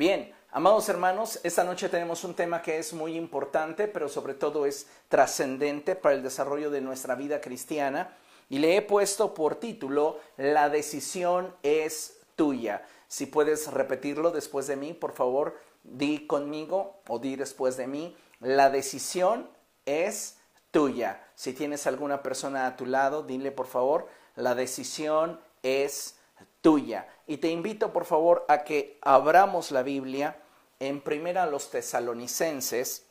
Bien, amados hermanos, esta noche tenemos un tema que es muy importante, pero sobre todo es trascendente para el desarrollo de nuestra vida cristiana. Y le he puesto por título, La decisión es tuya. Si puedes repetirlo después de mí, por favor, di conmigo o di después de mí. La decisión es tuya. Si tienes alguna persona a tu lado, dile por favor, la decisión es tuya. Y te invito por favor a que abramos la Biblia en primera a los tesalonicenses,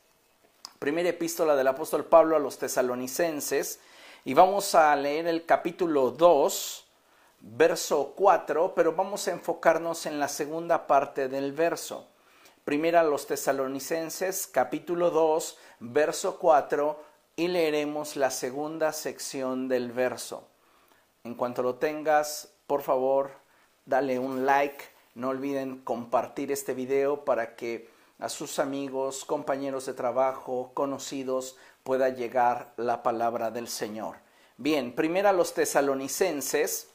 primera epístola del apóstol Pablo a los tesalonicenses, y vamos a leer el capítulo 2, verso 4, pero vamos a enfocarnos en la segunda parte del verso. Primera a los tesalonicenses, capítulo 2, verso 4, y leeremos la segunda sección del verso. En cuanto lo tengas, por favor, dale un like. No olviden compartir este video para que a sus amigos, compañeros de trabajo, conocidos, pueda llegar la palabra del Señor. Bien, primero a los tesalonicenses,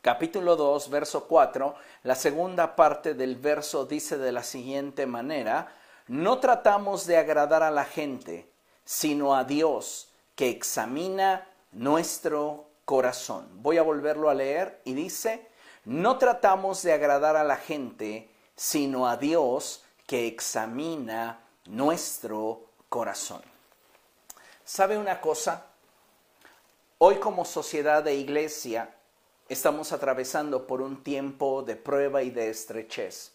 capítulo 2, verso 4, la segunda parte del verso dice de la siguiente manera, no tratamos de agradar a la gente, sino a Dios, que examina nuestro corazón. Voy a volverlo a leer y dice, no tratamos de agradar a la gente, sino a Dios que examina nuestro corazón. ¿Sabe una cosa? Hoy como sociedad de iglesia estamos atravesando por un tiempo de prueba y de estrechez.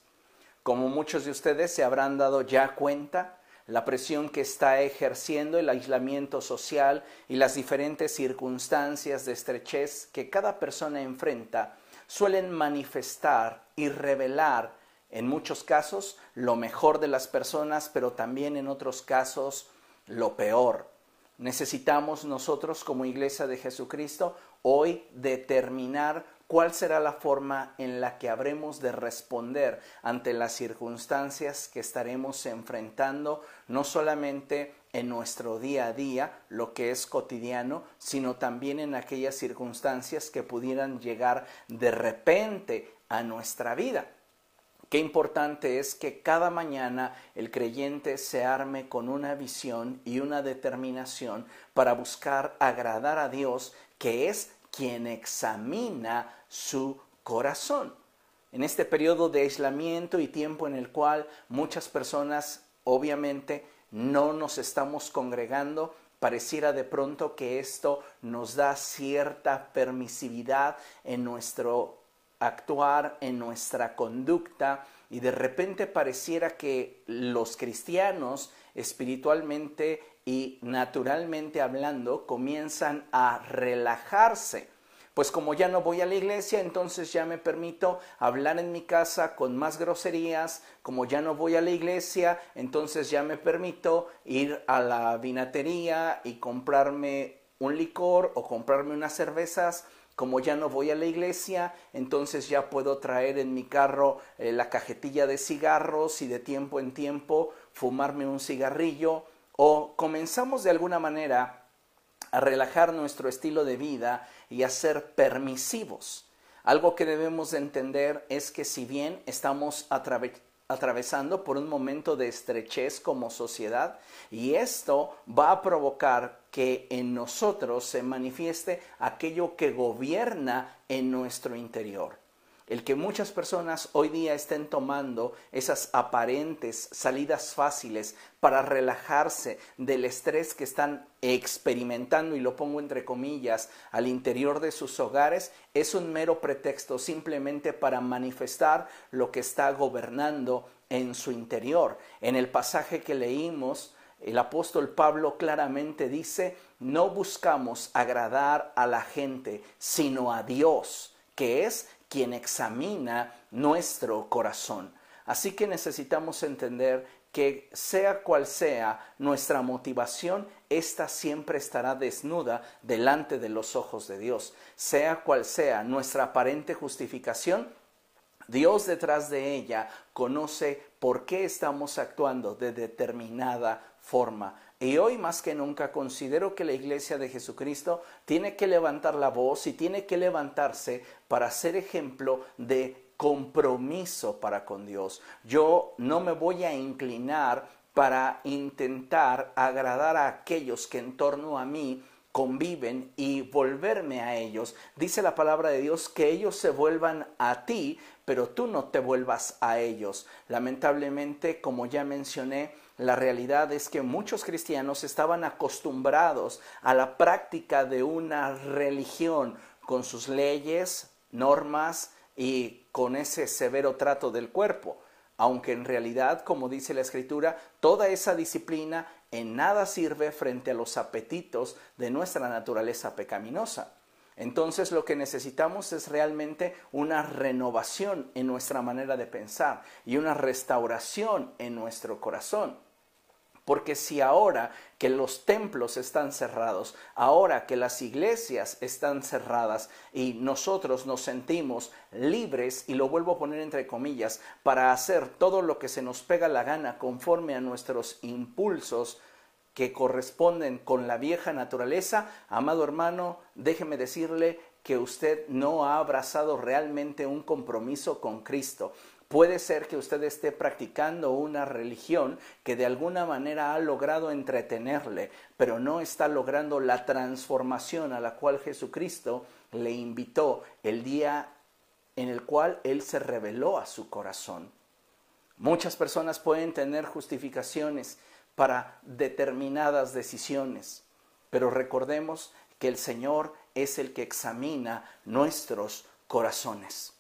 Como muchos de ustedes se habrán dado ya cuenta, la presión que está ejerciendo el aislamiento social y las diferentes circunstancias de estrechez que cada persona enfrenta suelen manifestar y revelar en muchos casos lo mejor de las personas, pero también en otros casos lo peor. Necesitamos nosotros como Iglesia de Jesucristo hoy determinar cuál será la forma en la que habremos de responder ante las circunstancias que estaremos enfrentando, no solamente en nuestro día a día, lo que es cotidiano, sino también en aquellas circunstancias que pudieran llegar de repente a nuestra vida. Qué importante es que cada mañana el creyente se arme con una visión y una determinación para buscar agradar a Dios, que es quien examina su corazón. En este periodo de aislamiento y tiempo en el cual muchas personas obviamente no nos estamos congregando, pareciera de pronto que esto nos da cierta permisividad en nuestro actuar, en nuestra conducta, y de repente pareciera que los cristianos espiritualmente y naturalmente hablando comienzan a relajarse. Pues como ya no voy a la iglesia, entonces ya me permito hablar en mi casa con más groserías. Como ya no voy a la iglesia, entonces ya me permito ir a la vinatería y comprarme un licor o comprarme unas cervezas como ya no voy a la iglesia, entonces ya puedo traer en mi carro eh, la cajetilla de cigarros y de tiempo en tiempo fumarme un cigarrillo o comenzamos de alguna manera a relajar nuestro estilo de vida y a ser permisivos. Algo que debemos de entender es que si bien estamos atravesando por un momento de estrechez como sociedad y esto va a provocar que en nosotros se manifieste aquello que gobierna en nuestro interior el que muchas personas hoy día estén tomando esas aparentes salidas fáciles para relajarse del estrés que están experimentando, y lo pongo entre comillas, al interior de sus hogares, es un mero pretexto simplemente para manifestar lo que está gobernando en su interior. En el pasaje que leímos, el apóstol Pablo claramente dice, no buscamos agradar a la gente, sino a Dios, que es quien examina nuestro corazón. Así que necesitamos entender que sea cual sea nuestra motivación, ésta siempre estará desnuda delante de los ojos de Dios. Sea cual sea nuestra aparente justificación, Dios detrás de ella conoce por qué estamos actuando de determinada forma. Y hoy más que nunca considero que la iglesia de Jesucristo tiene que levantar la voz y tiene que levantarse para ser ejemplo de compromiso para con Dios. Yo no me voy a inclinar para intentar agradar a aquellos que en torno a mí conviven y volverme a ellos. Dice la palabra de Dios que ellos se vuelvan a ti, pero tú no te vuelvas a ellos. Lamentablemente, como ya mencioné, la realidad es que muchos cristianos estaban acostumbrados a la práctica de una religión con sus leyes, normas y con ese severo trato del cuerpo aunque en realidad, como dice la escritura, toda esa disciplina en nada sirve frente a los apetitos de nuestra naturaleza pecaminosa. Entonces lo que necesitamos es realmente una renovación en nuestra manera de pensar y una restauración en nuestro corazón. Porque si ahora que los templos están cerrados, ahora que las iglesias están cerradas y nosotros nos sentimos libres, y lo vuelvo a poner entre comillas, para hacer todo lo que se nos pega la gana conforme a nuestros impulsos, que corresponden con la vieja naturaleza, amado hermano, déjeme decirle que usted no ha abrazado realmente un compromiso con Cristo. Puede ser que usted esté practicando una religión que de alguna manera ha logrado entretenerle, pero no está logrando la transformación a la cual Jesucristo le invitó el día en el cual Él se reveló a su corazón. Muchas personas pueden tener justificaciones para determinadas decisiones, pero recordemos que el Señor es el que examina nuestros corazones.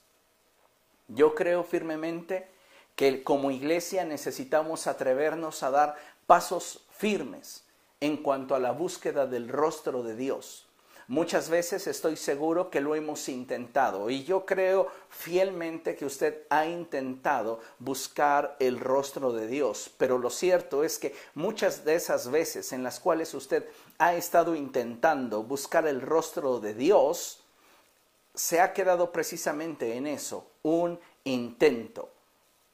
Yo creo firmemente que como iglesia necesitamos atrevernos a dar pasos firmes en cuanto a la búsqueda del rostro de Dios. Muchas veces estoy seguro que lo hemos intentado y yo creo fielmente que usted ha intentado buscar el rostro de Dios, pero lo cierto es que muchas de esas veces en las cuales usted ha estado intentando buscar el rostro de Dios, se ha quedado precisamente en eso, un intento.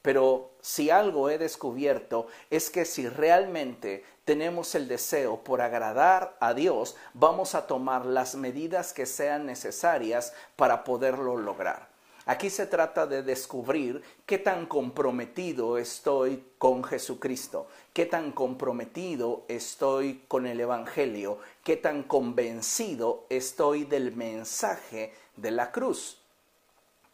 Pero si algo he descubierto es que si realmente tenemos el deseo por agradar a Dios, vamos a tomar las medidas que sean necesarias para poderlo lograr. Aquí se trata de descubrir qué tan comprometido estoy con Jesucristo, qué tan comprometido estoy con el Evangelio, qué tan convencido estoy del mensaje de la cruz.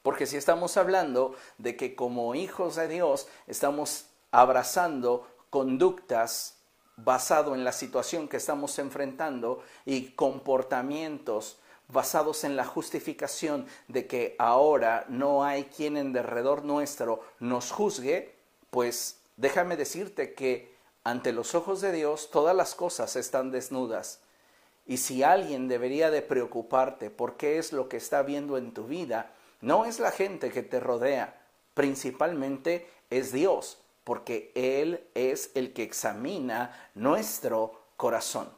Porque si estamos hablando de que como hijos de Dios estamos abrazando conductas basado en la situación que estamos enfrentando y comportamientos basados en la justificación de que ahora no hay quien en derredor nuestro nos juzgue, pues déjame decirte que ante los ojos de Dios todas las cosas están desnudas. Y si alguien debería de preocuparte por qué es lo que está viendo en tu vida, no es la gente que te rodea, principalmente es Dios, porque Él es el que examina nuestro corazón.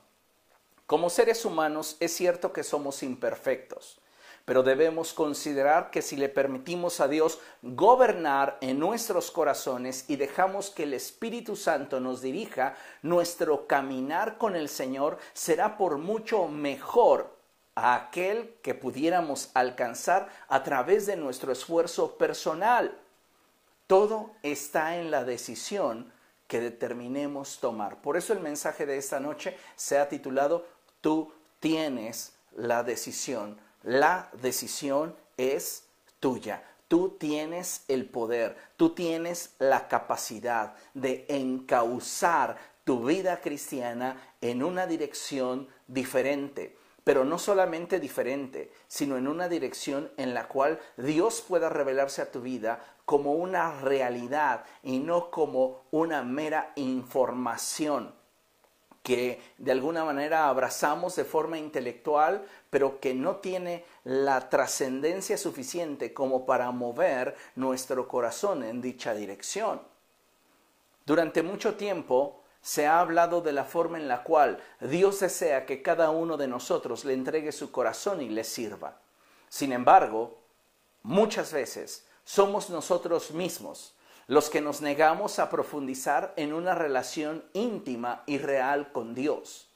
Como seres humanos es cierto que somos imperfectos, pero debemos considerar que si le permitimos a Dios gobernar en nuestros corazones y dejamos que el Espíritu Santo nos dirija, nuestro caminar con el Señor será por mucho mejor a aquel que pudiéramos alcanzar a través de nuestro esfuerzo personal. Todo está en la decisión que determinemos tomar. Por eso el mensaje de esta noche se ha titulado Tú tienes la decisión. La decisión es tuya. Tú tienes el poder, tú tienes la capacidad de encauzar tu vida cristiana en una dirección diferente pero no solamente diferente, sino en una dirección en la cual Dios pueda revelarse a tu vida como una realidad y no como una mera información que de alguna manera abrazamos de forma intelectual, pero que no tiene la trascendencia suficiente como para mover nuestro corazón en dicha dirección. Durante mucho tiempo se ha hablado de la forma en la cual Dios desea que cada uno de nosotros le entregue su corazón y le sirva. Sin embargo, muchas veces somos nosotros mismos los que nos negamos a profundizar en una relación íntima y real con Dios.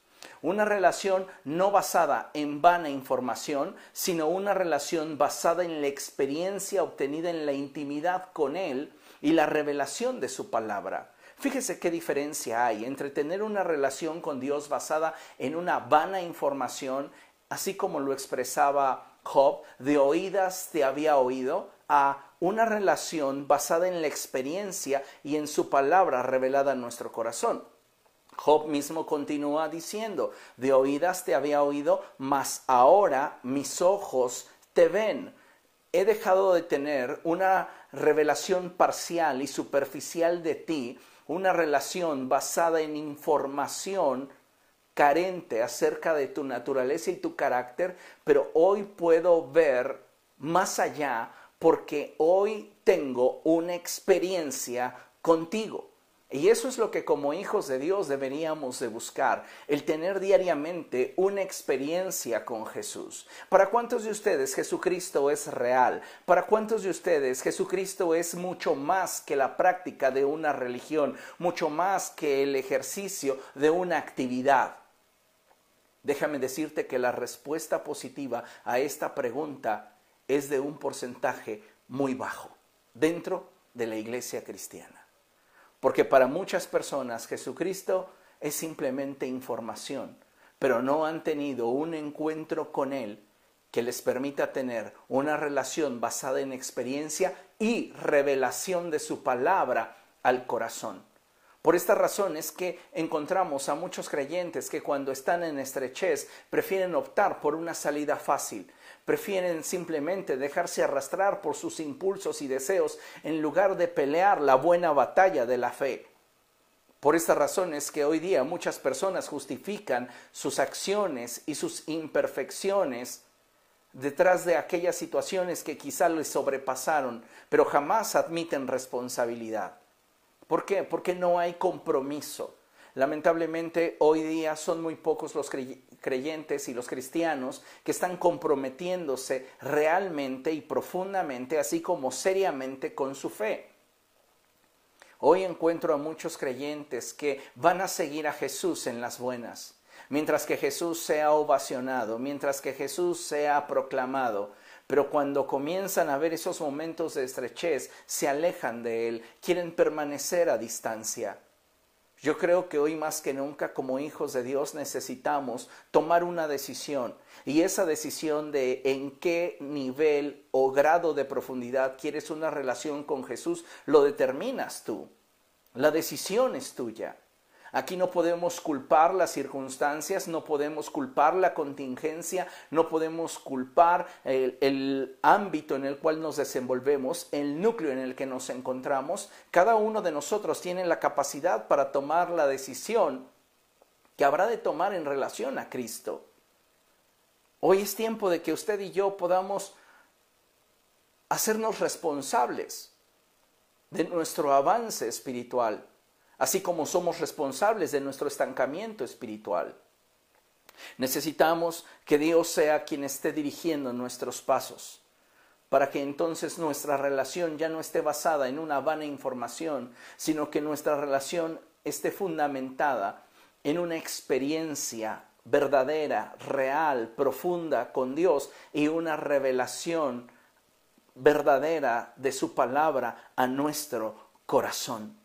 Una relación no basada en vana información, sino una relación basada en la experiencia obtenida en la intimidad con Él y la revelación de su palabra. Fíjese qué diferencia hay entre tener una relación con Dios basada en una vana información, así como lo expresaba Job, de oídas te había oído, a una relación basada en la experiencia y en su palabra revelada en nuestro corazón. Job mismo continúa diciendo, de oídas te había oído, mas ahora mis ojos te ven. He dejado de tener una revelación parcial y superficial de ti, una relación basada en información carente acerca de tu naturaleza y tu carácter, pero hoy puedo ver más allá porque hoy tengo una experiencia contigo. Y eso es lo que como hijos de Dios deberíamos de buscar, el tener diariamente una experiencia con Jesús. ¿Para cuántos de ustedes Jesucristo es real? ¿Para cuántos de ustedes Jesucristo es mucho más que la práctica de una religión, mucho más que el ejercicio de una actividad? Déjame decirte que la respuesta positiva a esta pregunta es de un porcentaje muy bajo dentro de la iglesia cristiana. Porque para muchas personas Jesucristo es simplemente información, pero no han tenido un encuentro con Él que les permita tener una relación basada en experiencia y revelación de su palabra al corazón. Por esta razón es que encontramos a muchos creyentes que cuando están en estrechez prefieren optar por una salida fácil, prefieren simplemente dejarse arrastrar por sus impulsos y deseos en lugar de pelear la buena batalla de la fe. Por esta razón es que hoy día muchas personas justifican sus acciones y sus imperfecciones detrás de aquellas situaciones que quizá les sobrepasaron, pero jamás admiten responsabilidad. ¿Por qué? Porque no hay compromiso. Lamentablemente hoy día son muy pocos los creyentes y los cristianos que están comprometiéndose realmente y profundamente, así como seriamente con su fe. Hoy encuentro a muchos creyentes que van a seguir a Jesús en las buenas, mientras que Jesús sea ovacionado, mientras que Jesús sea proclamado, pero cuando comienzan a ver esos momentos de estrechez, se alejan de Él, quieren permanecer a distancia. Yo creo que hoy más que nunca como hijos de Dios necesitamos tomar una decisión y esa decisión de en qué nivel o grado de profundidad quieres una relación con Jesús lo determinas tú. La decisión es tuya. Aquí no podemos culpar las circunstancias, no podemos culpar la contingencia, no podemos culpar el, ámbito en el cual nos desenvolvemos, el núcleo en el que nos encontramos. Cada uno de nosotros tiene la capacidad para tomar la decisión que habrá de tomar en relación a Cristo. Hoy es tiempo de que usted y yo podamos hacernos responsables de nuestro avance espiritual así como somos responsables de nuestro estancamiento espiritual. Necesitamos que Dios sea quien esté dirigiendo nuestros pasos, para que entonces nuestra relación ya no esté basada en una vana información, sino que nuestra relación esté fundamentada en una experiencia verdadera, real, profunda con Dios y una revelación verdadera de su palabra a nuestro corazón.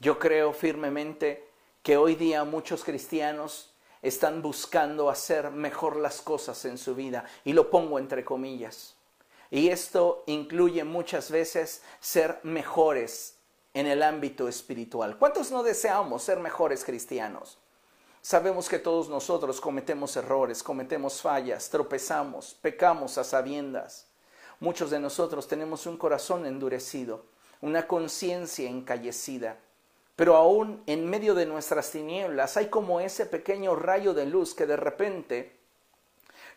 Yo creo firmemente que hoy día muchos cristianos están buscando hacer mejor las cosas en su vida, y lo pongo entre comillas. Y esto incluye muchas veces ser mejores en el ámbito espiritual. ¿Cuántos no deseamos ser mejores cristianos? Sabemos que todos nosotros cometemos errores, cometemos fallas, tropezamos, pecamos a sabiendas. Muchos de nosotros tenemos un corazón endurecido, una conciencia encallecida. Pero aún en medio de nuestras tinieblas hay como ese pequeño rayo de luz que de repente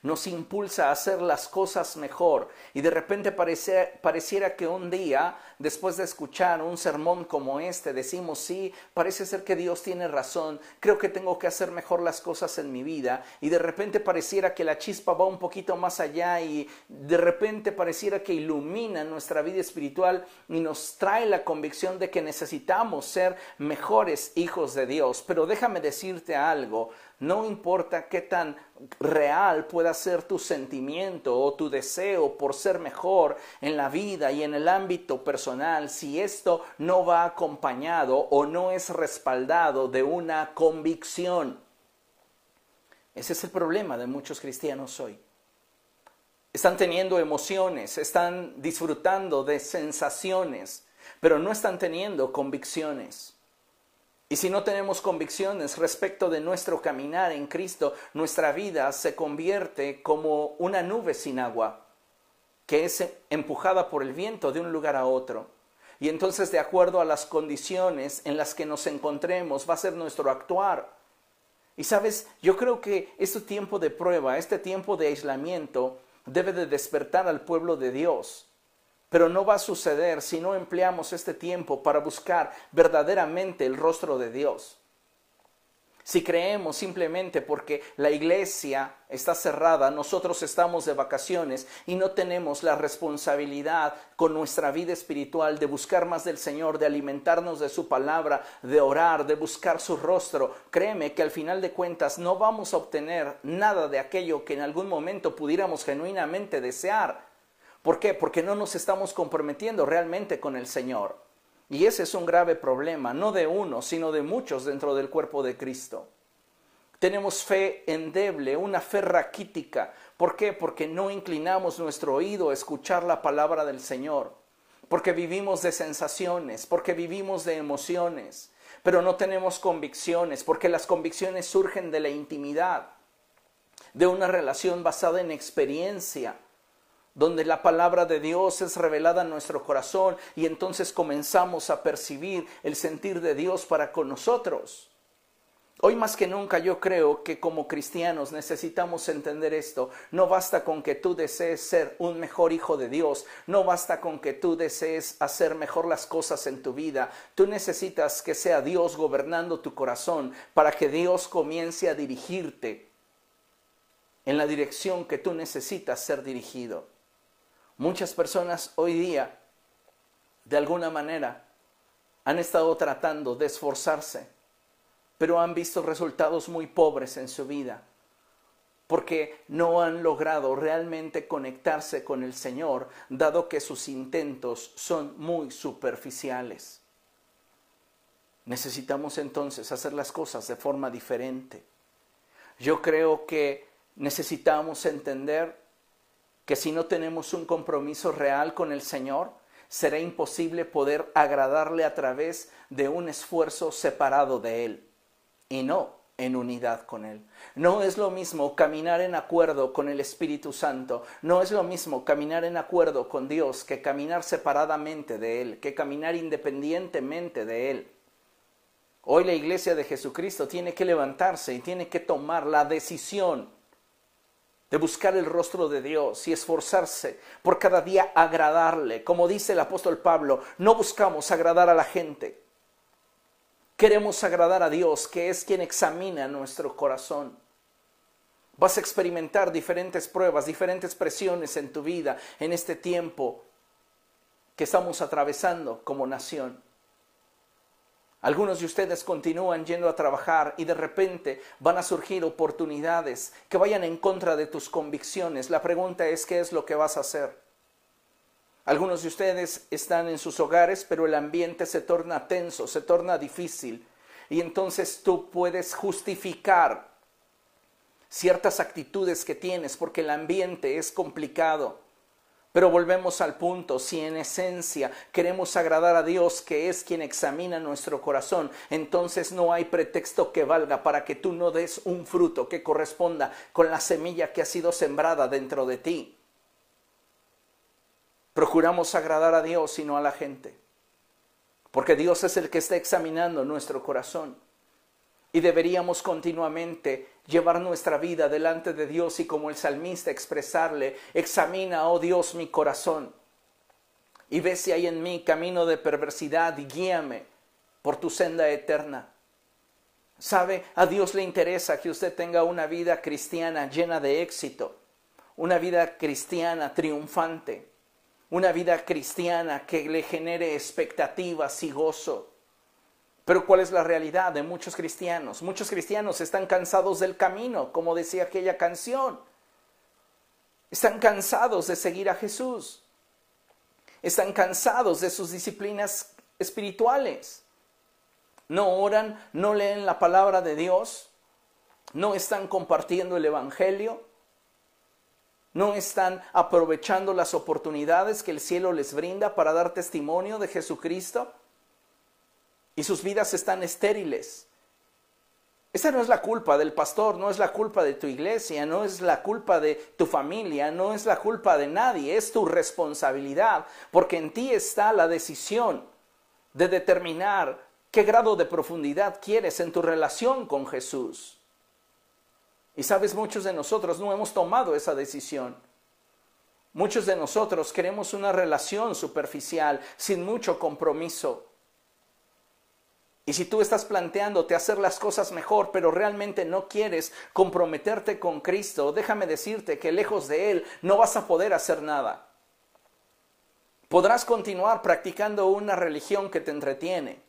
nos impulsa a hacer las cosas mejor. Y de repente pareciera que un día, después de escuchar un sermón como este, decimos, sí, parece ser que Dios tiene razón, creo que tengo que hacer mejor las cosas en mi vida. Y de repente pareciera que la chispa va un poquito más allá y de repente pareciera que ilumina nuestra vida espiritual y nos trae la convicción de que necesitamos ser mejores hijos de Dios. Pero déjame decirte algo, No importa qué tan real pueda ser tu sentimiento o tu deseo por ser mejor en la vida y en el ámbito personal, si esto no va acompañado o no es respaldado de una convicción. Ese es el problema de muchos cristianos hoy. Están teniendo emociones, están disfrutando de sensaciones, pero no están teniendo convicciones. Y si no tenemos convicciones respecto de nuestro caminar en Cristo, nuestra vida se convierte como una nube sin agua, que es empujada por el viento de un lugar a otro. Y entonces, de acuerdo a las condiciones en las que nos encontremos, va a ser nuestro actuar. Y sabes, yo creo que este tiempo de prueba, este tiempo de aislamiento, debe de despertar al pueblo de Dios pero no va a suceder si no empleamos este tiempo para buscar verdaderamente el rostro de Dios. Si creemos simplemente porque la iglesia está cerrada, nosotros estamos de vacaciones y no tenemos la responsabilidad con nuestra vida espiritual de buscar más del Señor, de alimentarnos de su palabra, de orar, de buscar su rostro, créeme que al final de cuentas no vamos a obtener nada de aquello que en algún momento pudiéramos genuinamente desear. ¿Por qué? Porque no nos estamos comprometiendo realmente con el Señor. Y ese es un grave problema, no de uno, sino de muchos dentro del cuerpo de Cristo. Tenemos fe endeble, una fe raquítica. ¿Por qué? Porque no inclinamos nuestro oído a escuchar la palabra del Señor. Porque vivimos de sensaciones, porque vivimos de emociones, pero no tenemos convicciones, porque las convicciones surgen de la intimidad, de una relación basada en experiencia, donde la palabra de Dios es revelada en nuestro corazón y entonces comenzamos a percibir el sentir de Dios para con nosotros. Hoy más que nunca yo creo que como cristianos necesitamos entender esto. No basta con que tú desees ser un mejor hijo de Dios, no basta con que tú desees hacer mejor las cosas en tu vida. Tú necesitas que sea Dios gobernando tu corazón para que Dios comience a dirigirte en la dirección que tú necesitas ser dirigido. Muchas personas hoy día, de alguna manera, han estado tratando de esforzarse, pero han visto resultados muy pobres en su vida, porque no han logrado realmente conectarse con el Señor, dado que sus intentos son muy superficiales. Necesitamos entonces hacer las cosas de forma diferente. Yo creo que necesitamos entender que si no tenemos un compromiso real con el Señor, será imposible poder agradarle a través de un esfuerzo separado de Él y no en unidad con Él. No es lo mismo caminar en acuerdo con el Espíritu Santo, no es lo mismo caminar en acuerdo con Dios que caminar separadamente de Él, que caminar independientemente de Él. Hoy la iglesia de Jesucristo tiene que levantarse y tiene que tomar la decisión de buscar el rostro de Dios y esforzarse por cada día agradarle. Como dice el apóstol Pablo, no buscamos agradar a la gente. Queremos agradar a Dios, que es quien examina nuestro corazón. Vas a experimentar diferentes pruebas, diferentes presiones en tu vida en este tiempo que estamos atravesando como nación. Algunos de ustedes continúan yendo a trabajar y de repente van a surgir oportunidades que vayan en contra de tus convicciones. La pregunta es, ¿qué es lo que vas a hacer? Algunos de ustedes están en sus hogares, pero el ambiente se torna tenso, se torna difícil. Y entonces tú puedes justificar ciertas actitudes que tienes porque el ambiente es complicado. Pero volvemos al punto, si en esencia queremos agradar a Dios, que es quien examina nuestro corazón, entonces no hay pretexto que valga para que tú no des un fruto que corresponda con la semilla que ha sido sembrada dentro de ti. Procuramos agradar a Dios y no a la gente, porque Dios es el que está examinando nuestro corazón y deberíamos continuamente llevar nuestra vida delante de Dios y como el salmista expresarle, examina, oh Dios, mi corazón y ve si hay en mí camino de perversidad y guíame por tu senda eterna. ¿Sabe? A Dios le interesa que usted tenga una vida cristiana llena de éxito, una vida cristiana triunfante, una vida cristiana que le genere expectativas y gozo. Pero ¿cuál es la realidad de muchos cristianos? Muchos cristianos están cansados del camino, como decía aquella canción. Están cansados de seguir a Jesús. Están cansados de sus disciplinas espirituales. No oran, no leen la palabra de Dios, no están compartiendo el Evangelio, no están aprovechando las oportunidades que el cielo les brinda para dar testimonio de Jesucristo y sus vidas están estériles. Esa no es la culpa del pastor, no es la culpa de tu iglesia, no es la culpa de tu familia, no es la culpa de nadie, es tu responsabilidad, porque en ti está la decisión de determinar qué grado de profundidad quieres en tu relación con Jesús. Y sabes, muchos de nosotros no hemos tomado esa decisión. Muchos de nosotros queremos una relación superficial, sin mucho compromiso. Y si tú estás planteándote hacer las cosas mejor, pero realmente no quieres comprometerte con Cristo, déjame decirte que lejos de Él no vas a poder hacer nada. Podrás continuar practicando una religión que te entretiene,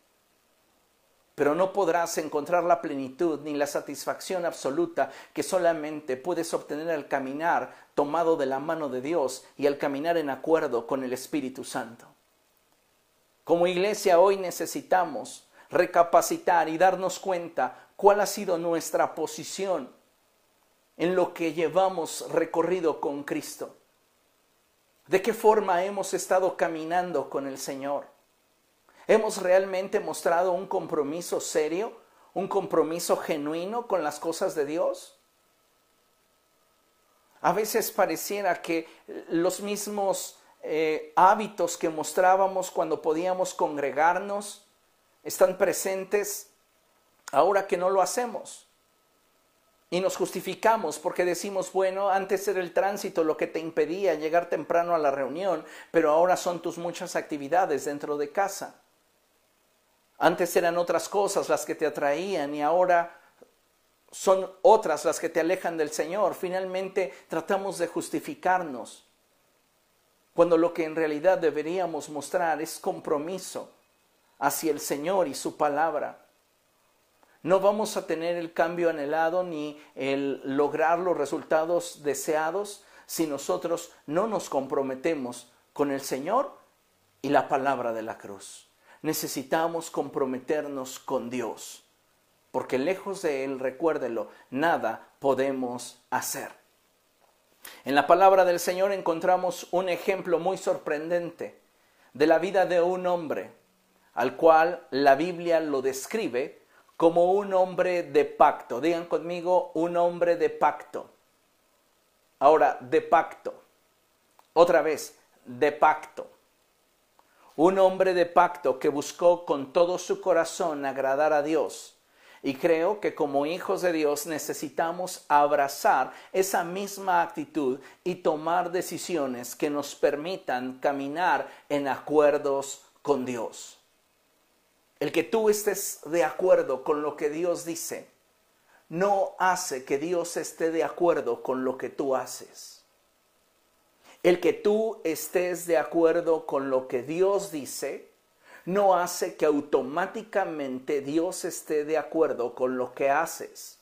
pero no podrás encontrar la plenitud ni la satisfacción absoluta que solamente puedes obtener al caminar tomado de la mano de Dios y al caminar en acuerdo con el Espíritu Santo. Como iglesia hoy necesitamos recapacitar y darnos cuenta cuál ha sido nuestra posición en lo que llevamos recorrido con Cristo. ¿De qué forma hemos estado caminando con el Señor? ¿Hemos realmente mostrado un compromiso serio, un compromiso genuino con las cosas de Dios? A veces pareciera que los mismos eh, hábitos que mostrábamos cuando podíamos congregarnos, están presentes ahora que no lo hacemos. Y nos justificamos porque decimos, bueno, antes era el tránsito lo que te impedía llegar temprano a la reunión, pero ahora son tus muchas actividades dentro de casa. Antes eran otras cosas las que te atraían y ahora son otras las que te alejan del Señor. Finalmente tratamos de justificarnos cuando lo que en realidad deberíamos mostrar es compromiso hacia el Señor y su palabra. No vamos a tener el cambio anhelado ni el lograr los resultados deseados si nosotros no nos comprometemos con el Señor y la palabra de la cruz. Necesitamos comprometernos con Dios, porque lejos de Él, recuérdelo, nada podemos hacer. En la palabra del Señor encontramos un ejemplo muy sorprendente de la vida de un hombre al cual la Biblia lo describe como un hombre de pacto. Digan conmigo, un hombre de pacto. Ahora, de pacto. Otra vez, de pacto. Un hombre de pacto que buscó con todo su corazón agradar a Dios. Y creo que como hijos de Dios necesitamos abrazar esa misma actitud y tomar decisiones que nos permitan caminar en acuerdos con Dios. El que tú estés de acuerdo con lo que Dios dice no hace que Dios esté de acuerdo con lo que tú haces. El que tú estés de acuerdo con lo que Dios dice no hace que automáticamente Dios esté de acuerdo con lo que haces.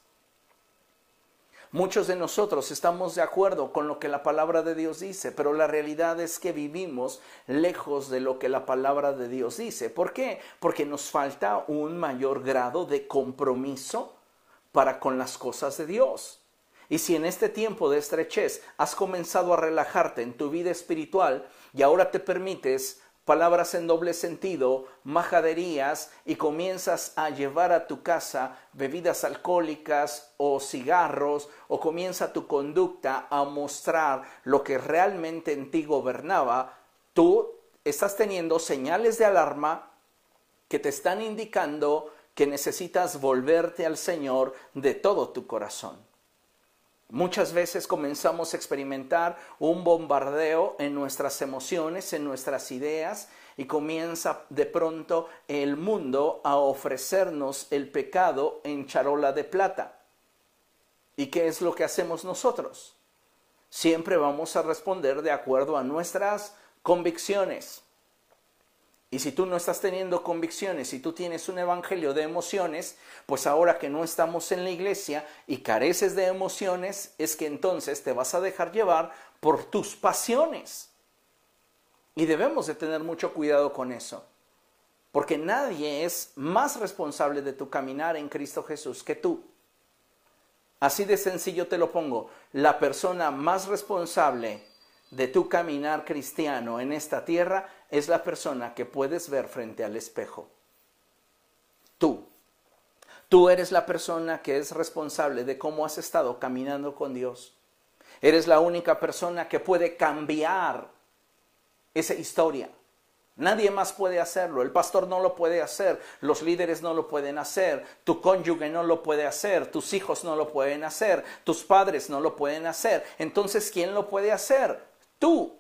Muchos de nosotros estamos de acuerdo con lo que la palabra de Dios dice, pero la realidad es que vivimos lejos de lo que la palabra de Dios dice. ¿Por qué? Porque nos falta un mayor grado de compromiso para con las cosas de Dios. Y si en este tiempo de estrechez has comenzado a relajarte en tu vida espiritual y ahora te permites palabras en doble sentido, majaderías y comienzas a llevar a tu casa bebidas alcohólicas o cigarros o comienza tu conducta a mostrar lo que realmente en ti gobernaba, tú estás teniendo señales de alarma que te están indicando que necesitas volverte al Señor de todo tu corazón. Muchas veces comenzamos a experimentar un bombardeo en nuestras emociones, en nuestras ideas, y comienza de pronto el mundo a ofrecernos el pecado en charola de plata. ¿Y qué es lo que hacemos nosotros? Siempre vamos a responder de acuerdo a nuestras convicciones. Y si tú no estás teniendo convicciones, si tú tienes un evangelio de emociones, pues ahora que no estamos en la iglesia y careces de emociones, es que entonces te vas a dejar llevar por tus pasiones. Y debemos de tener mucho cuidado con eso, porque nadie es más responsable de tu caminar en Cristo Jesús que tú. Así de sencillo te lo pongo, la persona más responsable de tu caminar cristiano en esta tierra es la persona que puedes ver frente al espejo. Tú. Tú eres la persona que es responsable de cómo has estado caminando con Dios. Eres la única persona que puede cambiar esa historia. Nadie más puede hacerlo. El pastor no lo puede hacer. Los líderes no lo pueden hacer. Tu cónyuge no lo puede hacer. Tus hijos no lo pueden hacer. Tus padres no lo pueden hacer. Entonces, ¿quién lo puede hacer? Tú.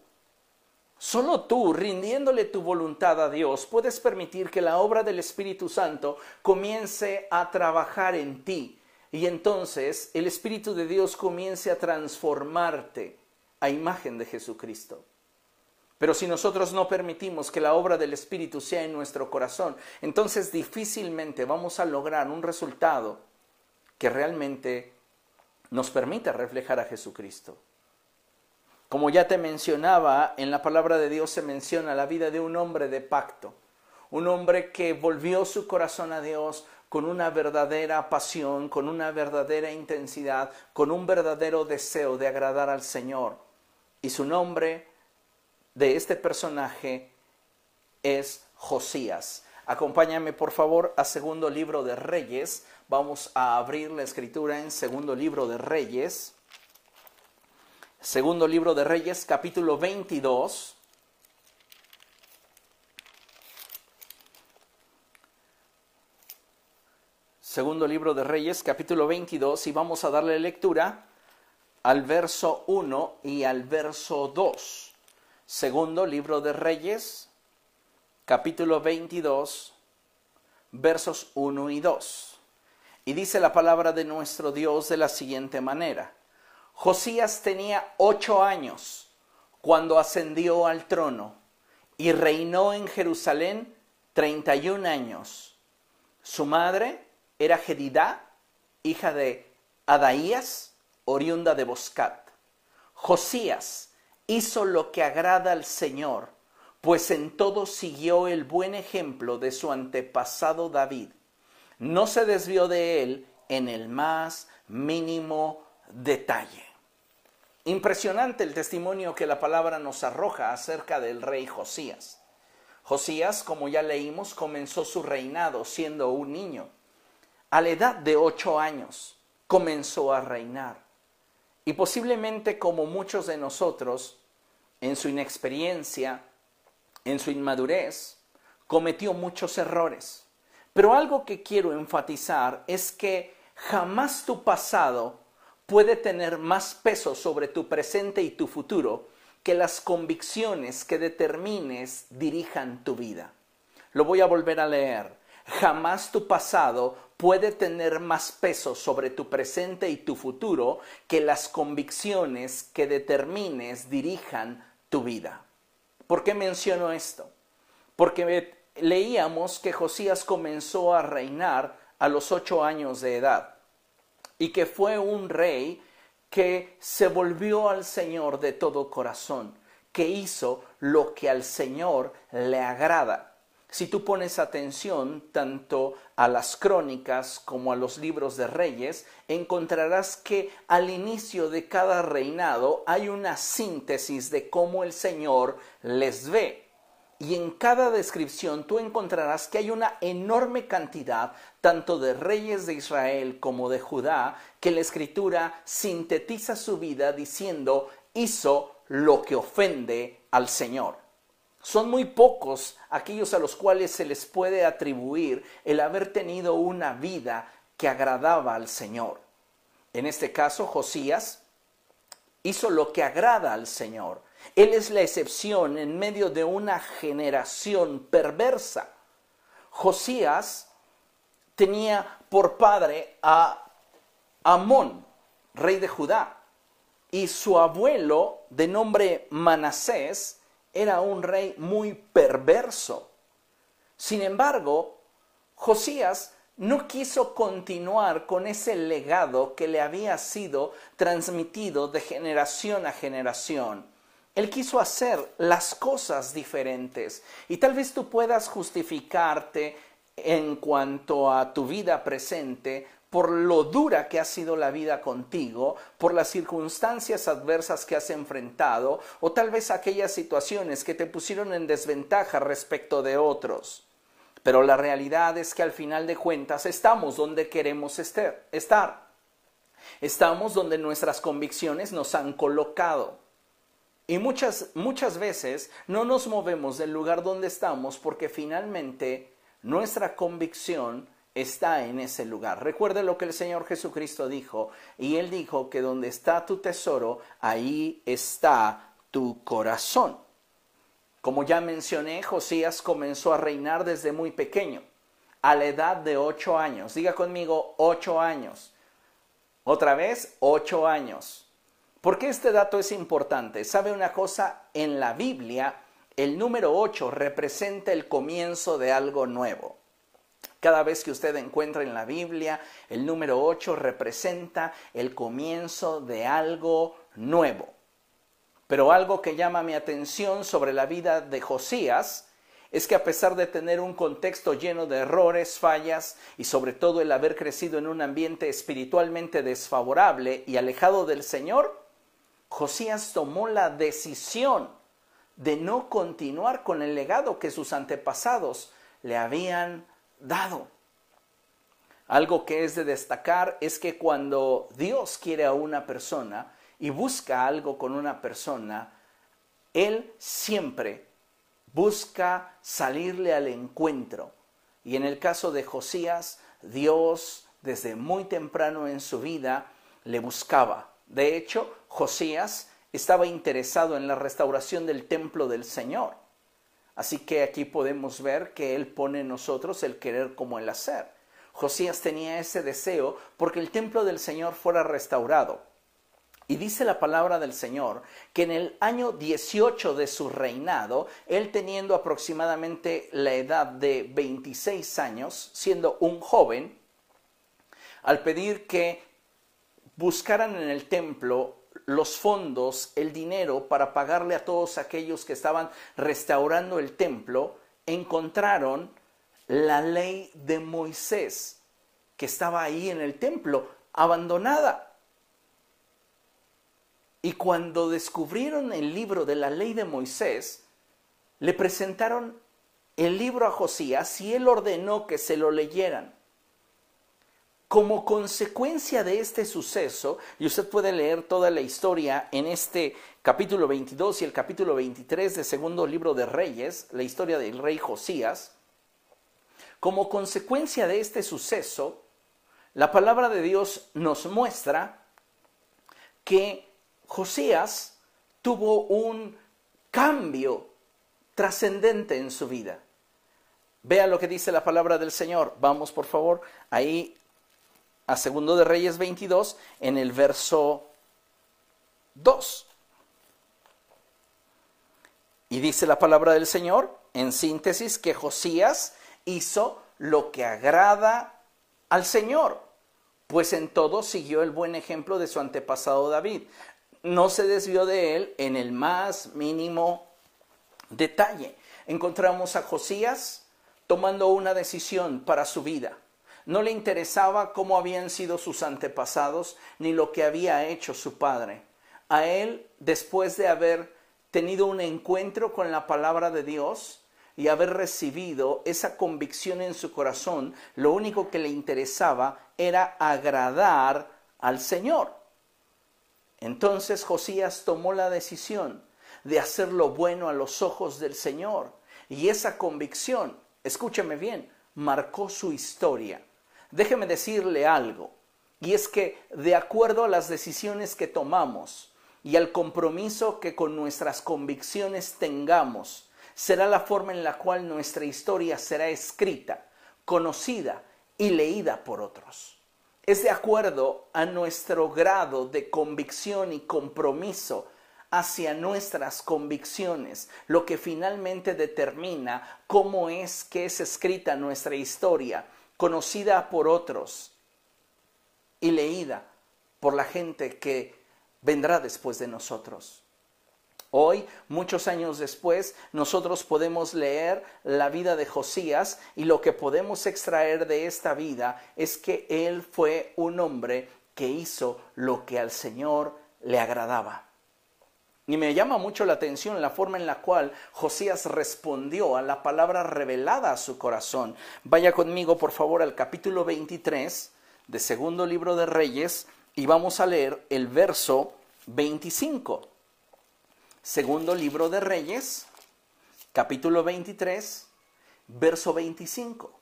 Solo tú, rindiéndole tu voluntad a Dios, puedes permitir que la obra del Espíritu Santo comience a trabajar en ti. Y entonces el Espíritu de Dios comience a transformarte a imagen de Jesucristo. Pero si nosotros no permitimos que la obra del Espíritu sea en nuestro corazón, entonces difícilmente vamos a lograr un resultado que realmente nos permita reflejar a Jesucristo. Como ya te mencionaba, en la palabra de Dios se menciona la vida de un hombre de pacto, un hombre que volvió su corazón a Dios con una verdadera pasión, con una verdadera intensidad, con un verdadero deseo de agradar al Señor. Y su nombre de este personaje es Josías. Acompáñame por favor a segundo libro de Reyes. Vamos a abrir la escritura en segundo libro de Reyes. Segundo libro de Reyes, capítulo 22. Segundo libro de Reyes, capítulo 22, y vamos a darle lectura al verso 1 y al verso 2. Segundo libro de Reyes, capítulo 22, versos 1 y 2. Y dice la palabra de nuestro Dios de la siguiente manera. Josías tenía ocho años cuando ascendió al trono y reinó en Jerusalén treinta y un años. Su madre era Gedidá, hija de Adaías, oriunda de Boscat. Josías hizo lo que agrada al Señor, pues en todo siguió el buen ejemplo de su antepasado David. No se desvió de él en el más mínimo detalle. Impresionante el testimonio que la palabra nos arroja acerca del rey Josías. Josías, como ya leímos, comenzó su reinado siendo un niño. A la edad de ocho años comenzó a reinar. Y posiblemente como muchos de nosotros, en su inexperiencia, en su inmadurez, cometió muchos errores. Pero algo que quiero enfatizar es que jamás tu pasado puede tener más peso sobre tu presente y tu futuro que las convicciones que determines dirijan tu vida. Lo voy a volver a leer. Jamás tu pasado puede tener más peso sobre tu presente y tu futuro que las convicciones que determines dirijan tu vida. ¿Por qué menciono esto? Porque leíamos que Josías comenzó a reinar a los ocho años de edad y que fue un rey que se volvió al Señor de todo corazón, que hizo lo que al Señor le agrada. Si tú pones atención tanto a las crónicas como a los libros de reyes, encontrarás que al inicio de cada reinado hay una síntesis de cómo el Señor les ve y en cada descripción tú encontrarás que hay una enorme cantidad tanto de reyes de Israel como de Judá que la escritura sintetiza su vida diciendo hizo lo que ofende al Señor. Son muy pocos aquellos a los cuales se les puede atribuir el haber tenido una vida que agradaba al Señor. En este caso, Josías hizo lo que agrada al Señor. Él es la excepción en medio de una generación perversa. Josías tenía por padre a Amón, rey de Judá, y su abuelo, de nombre Manasés, era un rey muy perverso. Sin embargo, Josías no quiso continuar con ese legado que le había sido transmitido de generación a generación. Él quiso hacer las cosas diferentes. Y tal vez tú puedas justificarte en cuanto a tu vida presente por lo dura que ha sido la vida contigo, por las circunstancias adversas que has enfrentado o tal vez aquellas situaciones que te pusieron en desventaja respecto de otros. Pero la realidad es que al final de cuentas estamos donde queremos estar. Estamos donde nuestras convicciones nos han colocado. Y muchas, muchas veces no nos movemos del lugar donde estamos porque finalmente nuestra convicción está en ese lugar. Recuerde lo que el Señor Jesucristo dijo, y Él dijo que donde está tu tesoro, ahí está tu corazón. Como ya mencioné, Josías comenzó a reinar desde muy pequeño, a la edad de ocho años. Diga conmigo, ocho años. Otra vez, ocho años. ¿Por qué este dato es importante? ¿Sabe una cosa? En la Biblia, el número 8 representa el comienzo de algo nuevo. Cada vez que usted encuentra en la Biblia, el número 8 representa el comienzo de algo nuevo. Pero algo que llama mi atención sobre la vida de Josías es que a pesar de tener un contexto lleno de errores, fallas y sobre todo el haber crecido en un ambiente espiritualmente desfavorable y alejado del Señor, Josías tomó la decisión de no continuar con el legado que sus antepasados le habían dado. Algo que es de destacar es que cuando Dios quiere a una persona y busca algo con una persona, Él siempre busca salirle al encuentro. Y en el caso de Josías, Dios desde muy temprano en su vida le buscaba. De hecho, Josías estaba interesado en la restauración del templo del Señor. Así que aquí podemos ver que Él pone en nosotros el querer como el hacer. Josías tenía ese deseo porque el templo del Señor fuera restaurado. Y dice la palabra del Señor que en el año 18 de su reinado, él teniendo aproximadamente la edad de 26 años, siendo un joven, al pedir que buscaran en el templo los fondos, el dinero para pagarle a todos aquellos que estaban restaurando el templo, encontraron la ley de Moisés, que estaba ahí en el templo, abandonada. Y cuando descubrieron el libro de la ley de Moisés, le presentaron el libro a Josías y él ordenó que se lo leyeran. Como consecuencia de este suceso, y usted puede leer toda la historia en este capítulo 22 y el capítulo 23 del segundo libro de Reyes, la historia del rey Josías, como consecuencia de este suceso, la palabra de Dios nos muestra que Josías tuvo un cambio trascendente en su vida. Vea lo que dice la palabra del Señor. Vamos, por favor, ahí a Segundo de Reyes 22 en el verso 2. Y dice la palabra del Señor, en síntesis, que Josías hizo lo que agrada al Señor, pues en todo siguió el buen ejemplo de su antepasado David. No se desvió de él en el más mínimo detalle. Encontramos a Josías tomando una decisión para su vida. No le interesaba cómo habían sido sus antepasados ni lo que había hecho su padre. A él, después de haber tenido un encuentro con la palabra de Dios y haber recibido esa convicción en su corazón, lo único que le interesaba era agradar al Señor. Entonces Josías tomó la decisión de hacer lo bueno a los ojos del Señor. Y esa convicción, escúcheme bien, marcó su historia. Déjeme decirle algo, y es que de acuerdo a las decisiones que tomamos y al compromiso que con nuestras convicciones tengamos, será la forma en la cual nuestra historia será escrita, conocida y leída por otros. Es de acuerdo a nuestro grado de convicción y compromiso hacia nuestras convicciones, lo que finalmente determina cómo es que es escrita nuestra historia, conocida por otros y leída por la gente que vendrá después de nosotros. Hoy, muchos años después, nosotros podemos leer la vida de Josías y lo que podemos extraer de esta vida es que él fue un hombre que hizo lo que al Señor le agradaba. Y me llama mucho la atención la forma en la cual Josías respondió a la palabra revelada a su corazón. Vaya conmigo, por favor, al capítulo 23 de segundo libro de Reyes y vamos a leer el verso 25. Segundo libro de Reyes, capítulo 23, verso 25.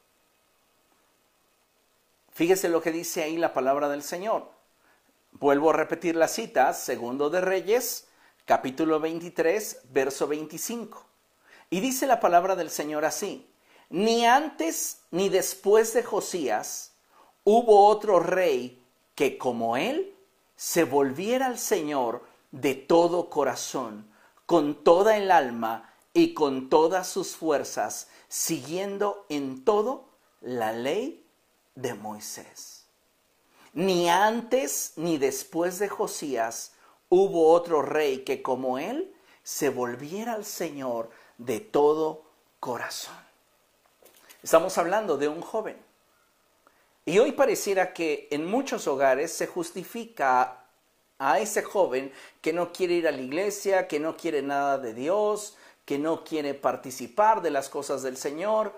Fíjese lo que dice ahí la palabra del Señor. Vuelvo a repetir la cita, segundo de Reyes, capítulo 23, verso 25. Y dice la palabra del Señor así, ni antes ni después de Josías hubo otro rey que como él se volviera al Señor de todo corazón, con toda el alma y con todas sus fuerzas, siguiendo en todo la ley de Moisés. Ni antes ni después de Josías hubo otro rey que como él se volviera al Señor de todo corazón. Estamos hablando de un joven. Y hoy pareciera que en muchos hogares se justifica a ese joven que no quiere ir a la iglesia, que no quiere nada de Dios, que no quiere participar de las cosas del Señor,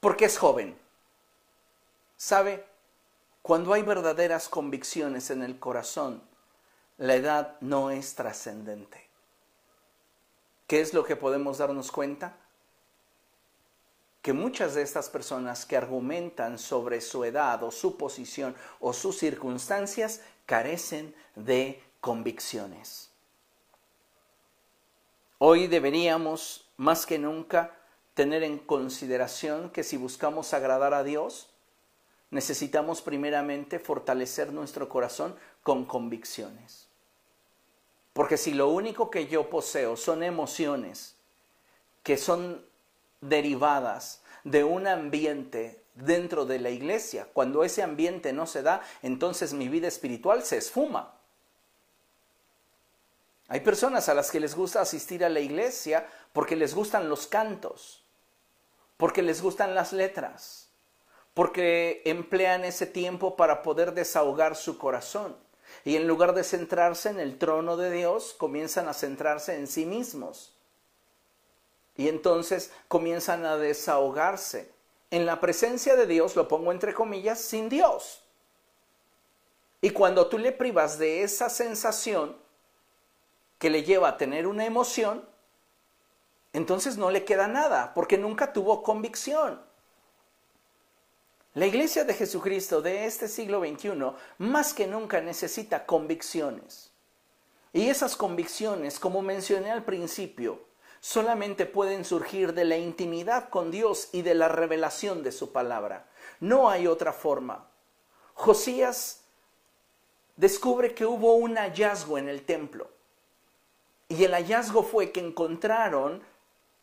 porque es joven. ¿Sabe? Cuando hay verdaderas convicciones en el corazón, la edad no es trascendente. ¿Qué es lo que podemos darnos cuenta? Que muchas de estas personas que argumentan sobre su edad o su posición o sus circunstancias carecen de convicciones. Hoy deberíamos, más que nunca, tener en consideración que si buscamos agradar a Dios, necesitamos primeramente fortalecer nuestro corazón con convicciones. Porque si lo único que yo poseo son emociones que son derivadas de un ambiente dentro de la iglesia. Cuando ese ambiente no se da, entonces mi vida espiritual se esfuma. Hay personas a las que les gusta asistir a la iglesia porque les gustan los cantos, porque les gustan las letras, porque emplean ese tiempo para poder desahogar su corazón. Y en lugar de centrarse en el trono de Dios, comienzan a centrarse en sí mismos. Y entonces comienzan a desahogarse en la presencia de Dios, lo pongo entre comillas, sin Dios. Y cuando tú le privas de esa sensación que le lleva a tener una emoción, entonces no le queda nada, porque nunca tuvo convicción. La iglesia de Jesucristo de este siglo XXI más que nunca necesita convicciones. Y esas convicciones, como mencioné al principio, solamente pueden surgir de la intimidad con Dios y de la revelación de su palabra. No hay otra forma. Josías descubre que hubo un hallazgo en el templo. Y el hallazgo fue que encontraron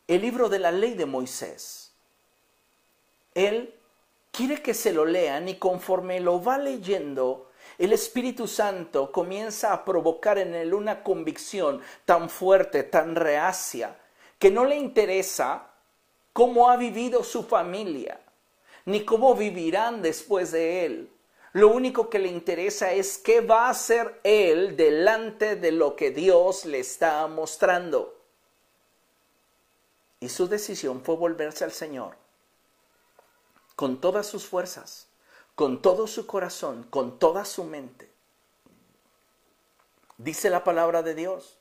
el libro de la ley de Moisés. Él quiere que se lo lean y conforme lo va leyendo, el Espíritu Santo comienza a provocar en él una convicción tan fuerte, tan reacia, que no le interesa cómo ha vivido su familia, ni cómo vivirán después de él. Lo único que le interesa es qué va a hacer él delante de lo que Dios le está mostrando. Y su decisión fue volverse al Señor con todas sus fuerzas, con todo su corazón, con toda su mente. Dice la palabra de Dios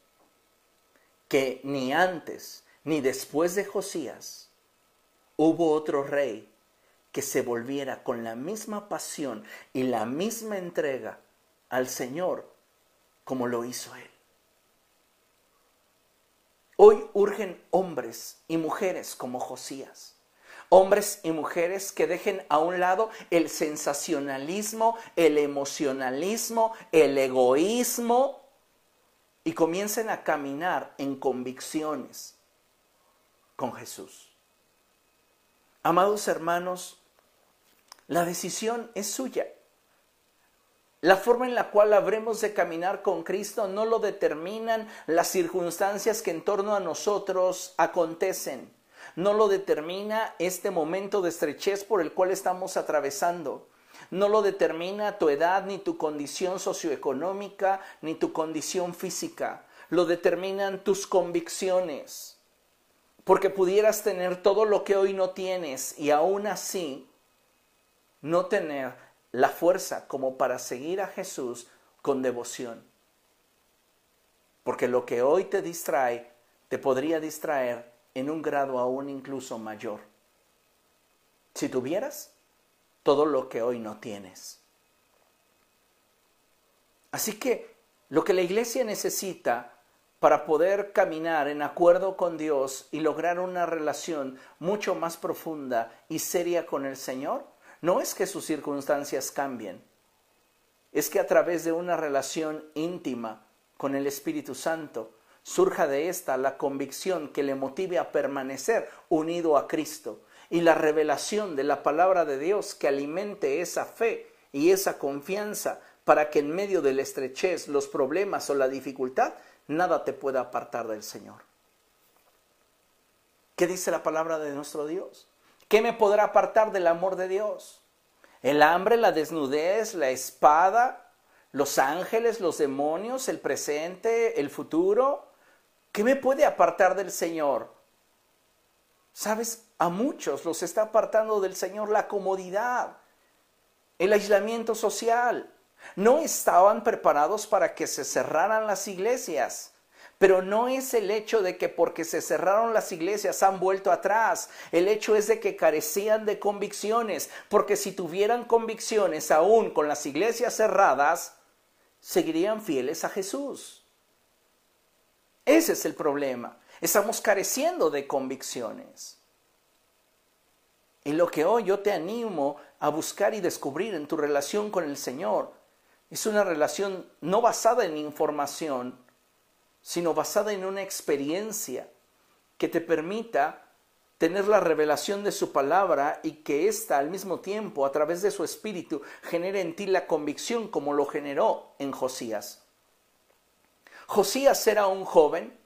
que ni antes ni después de Josías hubo otro rey que se volviera con la misma pasión y la misma entrega al Señor como lo hizo él. Hoy urgen hombres y mujeres como Josías. Hombres y mujeres que dejen a un lado el sensacionalismo, el emocionalismo, el egoísmo y comiencen a caminar en convicciones con Jesús. Amados hermanos, la decisión es suya. La forma en la cual habremos de caminar con Cristo no lo determinan las circunstancias que en torno a nosotros acontecen. No lo determina este momento de estrechez por el cual estamos atravesando. No lo determina tu edad, ni tu condición socioeconómica, ni tu condición física. Lo determinan tus convicciones. Porque pudieras tener todo lo que hoy no tienes y aún así no tener la fuerza como para seguir a Jesús con devoción. Porque lo que hoy te distrae, te podría distraer en un grado aún incluso mayor. Si tuvieras todo lo que hoy no tienes. Así que lo que la iglesia necesita para poder caminar en acuerdo con Dios y lograr una relación mucho más profunda y seria con el Señor no es que sus circunstancias cambien, es que a través de una relación íntima con el Espíritu Santo surja de esta la convicción que le motive a permanecer unido a Cristo y la revelación de la palabra de Dios que alimente esa fe y esa confianza para que en medio de la estrechez, los problemas o la dificultad, nada te pueda apartar del Señor. ¿Qué dice la palabra de nuestro Dios? ¿Qué me podrá apartar del amor de Dios? El hambre, la desnudez, la espada, los ángeles, los demonios, el presente, el futuro. ¿Qué me puede apartar del Señor? Sabes, a muchos los está apartando del Señor la comodidad, el aislamiento social. No estaban preparados para que se cerraran las iglesias. Pero no es el hecho de que porque se cerraron las iglesias han vuelto atrás. El hecho es de que carecían de convicciones. Porque si tuvieran convicciones aún con las iglesias cerradas, seguirían fieles a Jesús. Ese es el problema. Estamos careciendo de convicciones. Y lo que hoy yo te animo a buscar y descubrir en tu relación con el Señor es una relación no basada en información, sino basada en una experiencia que te permita tener la revelación de su palabra y que ésta al mismo tiempo, a través de su espíritu, genere en ti la convicción como lo generó en Josías. Josías era un joven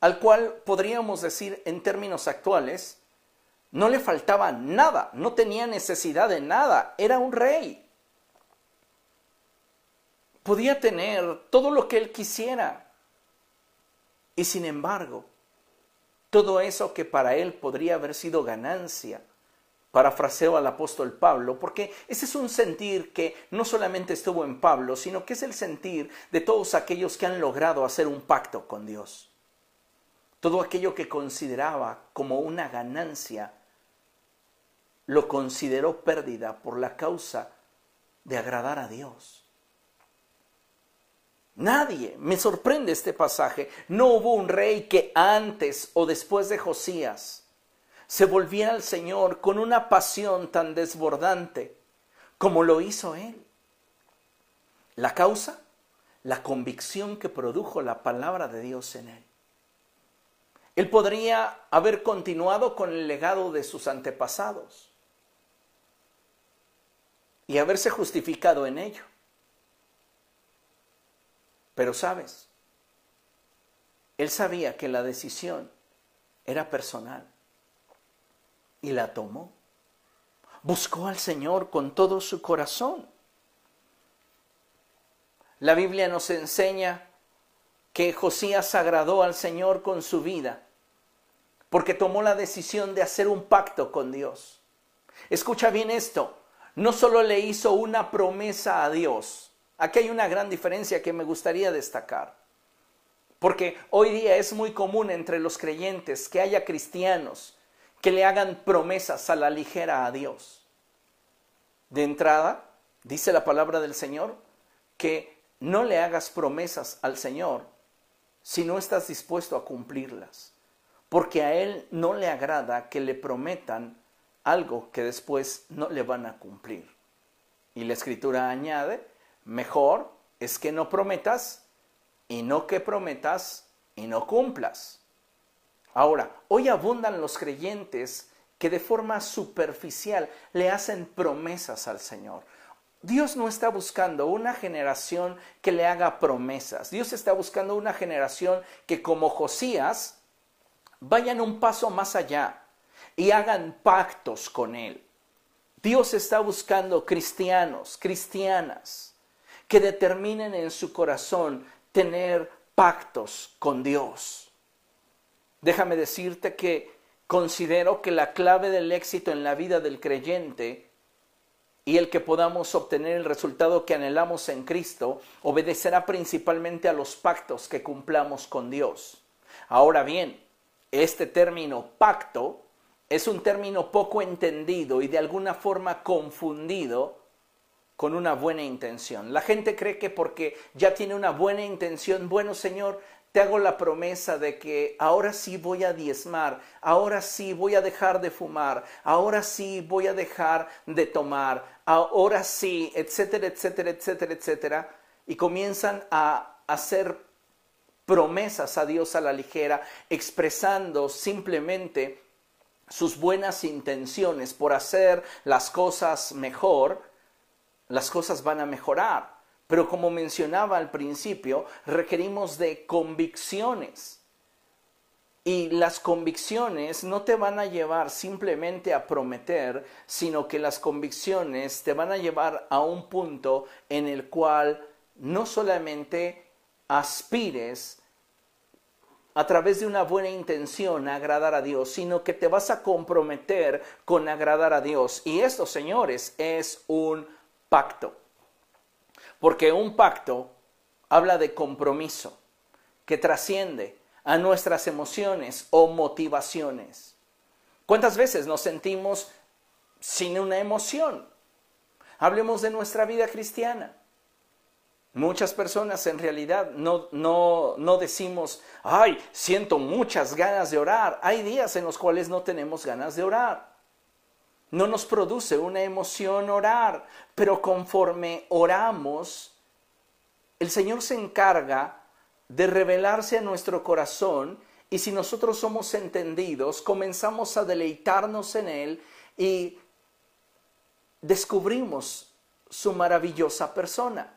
al cual podríamos decir en términos actuales, no le faltaba nada, no tenía necesidad de nada, era un rey. Podía tener todo lo que él quisiera, y sin embargo, todo eso que para él podría haber sido ganancia, parafraseo al apóstol Pablo, porque ese es un sentir que no solamente estuvo en Pablo, sino que es el sentir de todos aquellos que han logrado hacer un pacto con Dios. Todo aquello que consideraba como una ganancia, lo consideró pérdida por la causa de agradar a Dios. Nadie, me sorprende este pasaje, no hubo un rey que antes o después de Josías se volviera al Señor con una pasión tan desbordante como lo hizo él. La causa, la convicción que produjo la palabra de Dios en él. Él podría haber continuado con el legado de sus antepasados y haberse justificado en ello. Pero sabes, él sabía que la decisión era personal y la tomó. Buscó al Señor con todo su corazón. La Biblia nos enseña que Josías agradó al Señor con su vida, porque tomó la decisión de hacer un pacto con Dios. Escucha bien esto, no solo le hizo una promesa a Dios, Aquí hay una gran diferencia que me gustaría destacar. Porque hoy día es muy común entre los creyentes que haya cristianos que le hagan promesas a la ligera a Dios. De entrada, dice la palabra del Señor, que no le hagas promesas al Señor si no estás dispuesto a cumplirlas. Porque a Él no le agrada que le prometan algo que después no le van a cumplir. Y la escritura añade Mejor es que no prometas y no que prometas y no cumplas. Ahora, hoy abundan los creyentes que de forma superficial le hacen promesas al Señor. Dios no está buscando una generación que le haga promesas. Dios está buscando una generación que como Josías vayan un paso más allá y hagan pactos con Él. Dios está buscando cristianos, cristianas, que determinen en su corazón tener pactos con Dios. Déjame decirte que considero que la clave del éxito en la vida del creyente y el que podamos obtener el resultado que anhelamos en Cristo obedecerá principalmente a los pactos que cumplamos con Dios. Ahora bien, este término pacto es un término poco entendido y de alguna forma confundido con una buena intención. La gente cree que porque ya tiene una buena intención, bueno Señor, te hago la promesa de que ahora sí voy a diezmar, ahora sí voy a dejar de fumar, ahora sí voy a dejar de tomar, ahora sí, etcétera, etcétera, etcétera, etcétera. Y comienzan a hacer promesas a Dios a la ligera, expresando simplemente sus buenas intenciones por hacer las cosas mejor, las cosas van a mejorar. Pero como mencionaba al principio, requerimos de convicciones. Y las convicciones no te van a llevar simplemente a prometer, sino que las convicciones te van a llevar a un punto en el cual no solamente aspires a través de una buena intención a agradar a Dios, sino que te vas a comprometer con agradar a Dios. Y esto, señores, es un pacto. Porque un pacto habla de compromiso que trasciende a nuestras emociones o motivaciones. ¿Cuántas veces nos sentimos sin una emoción? Hablemos de nuestra vida cristiana. Muchas personas en realidad no, no, no decimos, ay, siento muchas ganas de orar. Hay días en los cuales no tenemos ganas de orar. No nos produce una emoción orar, pero conforme oramos, el Señor se encarga de revelarse a nuestro corazón y si nosotros somos entendidos, comenzamos a deleitarnos en Él y descubrimos su maravillosa persona.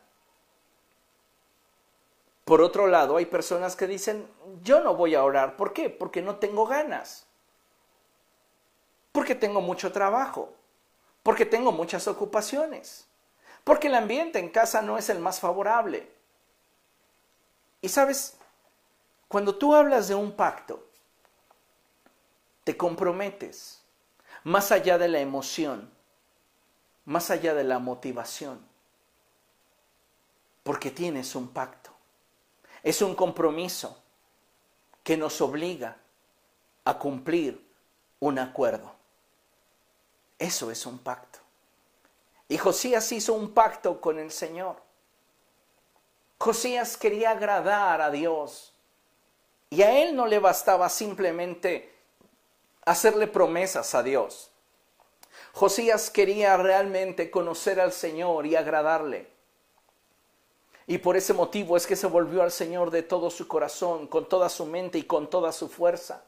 Por otro lado, hay personas que dicen, yo no voy a orar. ¿Por qué? Porque no tengo ganas. Porque tengo mucho trabajo. Porque tengo muchas ocupaciones. Porque el ambiente en casa no es el más favorable. Y sabes, cuando tú hablas de un pacto, te comprometes más allá de la emoción, más allá de la motivación, porque tienes un pacto. Es un compromiso que nos obliga a cumplir un acuerdo. Eso es un pacto. Y Josías hizo un pacto con el Señor. Josías quería agradar a Dios. Y a él no le bastaba simplemente hacerle promesas a Dios. Josías quería realmente conocer al Señor y agradarle. Y por ese motivo es que se volvió al Señor de todo su corazón, con toda su mente y con toda su fuerza.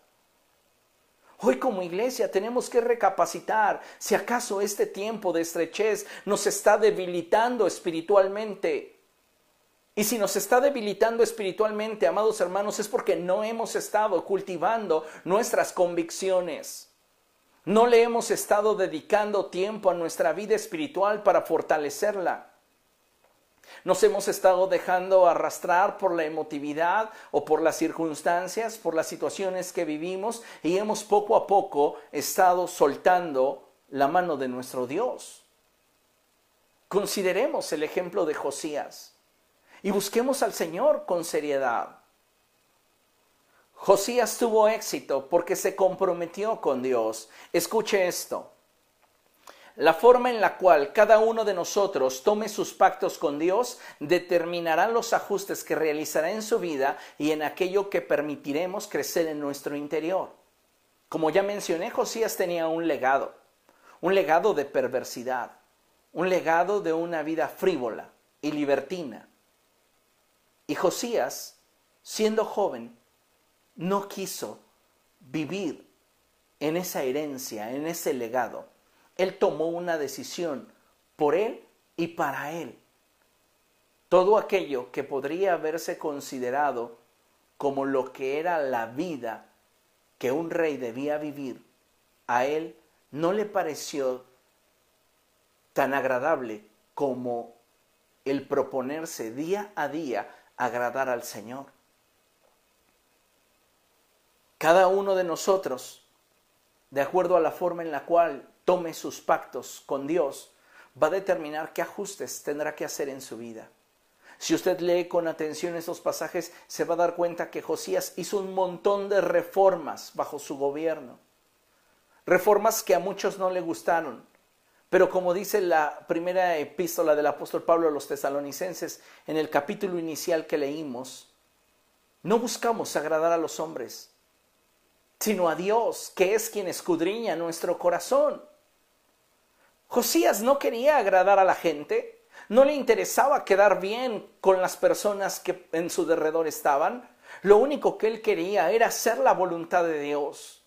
Hoy como iglesia tenemos que recapacitar si acaso este tiempo de estrechez nos está debilitando espiritualmente. Y si nos está debilitando espiritualmente, amados hermanos, es porque no hemos estado cultivando nuestras convicciones. No le hemos estado dedicando tiempo a nuestra vida espiritual para fortalecerla. Nos hemos estado dejando arrastrar por la emotividad o por las circunstancias, por las situaciones que vivimos y hemos poco a poco estado soltando la mano de nuestro Dios. Consideremos el ejemplo de Josías y busquemos al Señor con seriedad. Josías tuvo éxito porque se comprometió con Dios. Escuche esto. La forma en la cual cada uno de nosotros tome sus pactos con Dios determinará los ajustes que realizará en su vida y en aquello que permitiremos crecer en nuestro interior. Como ya mencioné, Josías tenía un legado, un legado de perversidad, un legado de una vida frívola y libertina. Y Josías siendo joven, no quiso vivir en esa herencia, en ese legado. Él tomó una decisión por él y para él. Todo aquello que podría haberse considerado como lo que era la vida que un rey debía vivir, a él no le pareció tan agradable como el proponerse día a día agradar al Señor. Cada uno de nosotros, de acuerdo a la forma en la cual tome sus pactos con Dios, va a determinar qué ajustes tendrá que hacer en su vida. Si usted lee con atención esos pasajes, se va a dar cuenta que Josías hizo un montón de reformas bajo su gobierno. Reformas que a muchos no le gustaron. Pero como dice la primera epístola del apóstol Pablo a los tesalonicenses, en el capítulo inicial que leímos, no buscamos agradar a los hombres, sino a Dios, que es quien escudriña nuestro corazón. Josías no quería agradar a la gente, no le interesaba quedar bien con las personas que en su derredor estaban, lo único que él quería era hacer la voluntad de Dios.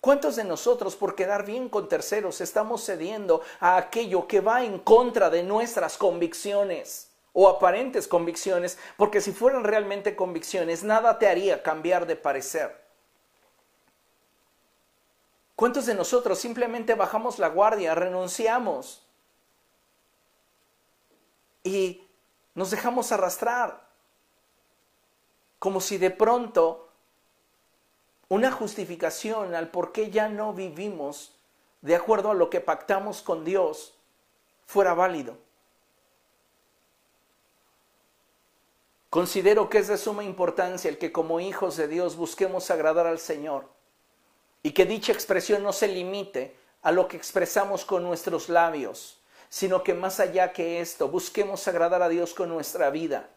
¿Cuántos de nosotros por quedar bien con terceros estamos cediendo a aquello que va en contra de nuestras convicciones? o aparentes convicciones, porque si fueran realmente convicciones, nada te haría cambiar de parecer. ¿Cuántos de nosotros simplemente bajamos la guardia, renunciamos y nos dejamos arrastrar? Como si de pronto una justificación al por qué ya no vivimos de acuerdo a lo que pactamos con Dios fuera válido. Considero que es de suma importancia el que como hijos de Dios busquemos agradar al Señor y que dicha expresión no se limite a lo que expresamos con nuestros labios, sino que más allá que esto, busquemos agradar a Dios con nuestra vida.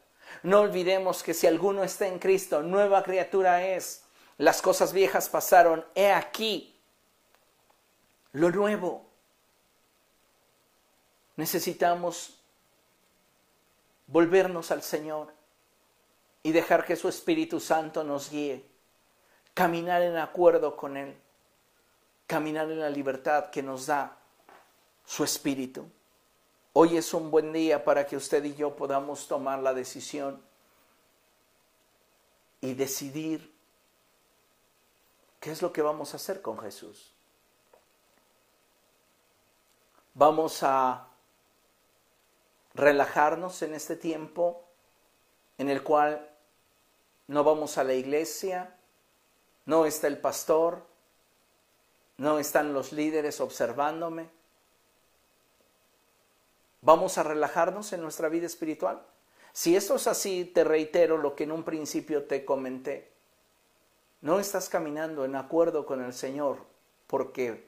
No olvidemos que si alguno está en Cristo, nueva criatura es. Las cosas viejas pasaron, he aquí lo nuevo. Necesitamos volvernos al Señor y dejar que su Espíritu Santo nos guíe, caminar en acuerdo con Él, caminar en la libertad que nos da su Espíritu. Hoy es un buen día para que usted y yo podamos tomar la decisión y decidir qué es lo que vamos a hacer con Jesús. Vamos a relajarnos en este tiempo en el cual no vamos a la iglesia, no está el pastor, no están los líderes observándome. ¿Vamos a relajarnos en nuestra vida espiritual? Si esto es así, te reitero lo que en un principio te comenté. No estás caminando en acuerdo con el Señor porque,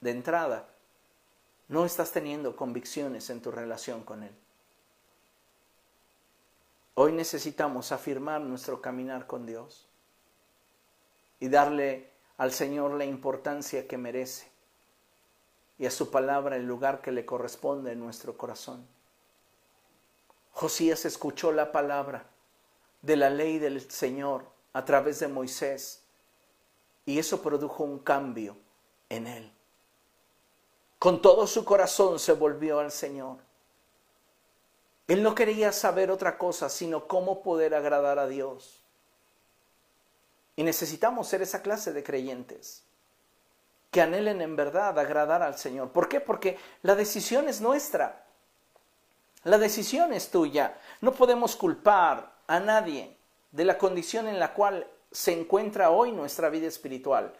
de entrada, no estás teniendo convicciones en tu relación con Él. Hoy necesitamos afirmar nuestro caminar con Dios y darle al Señor la importancia que merece y a su palabra el lugar que le corresponde en nuestro corazón. Josías escuchó la palabra de la ley del Señor a través de Moisés y eso produjo un cambio en él. Con todo su corazón se volvió al Señor. Él no quería saber otra cosa, sino cómo poder agradar a Dios. Y necesitamos ser esa clase de creyentes que anhelen en verdad agradar al Señor. ¿Por qué? Porque la decisión es nuestra. La decisión es tuya. No podemos culpar a nadie de la condición en la cual se encuentra hoy nuestra vida espiritual.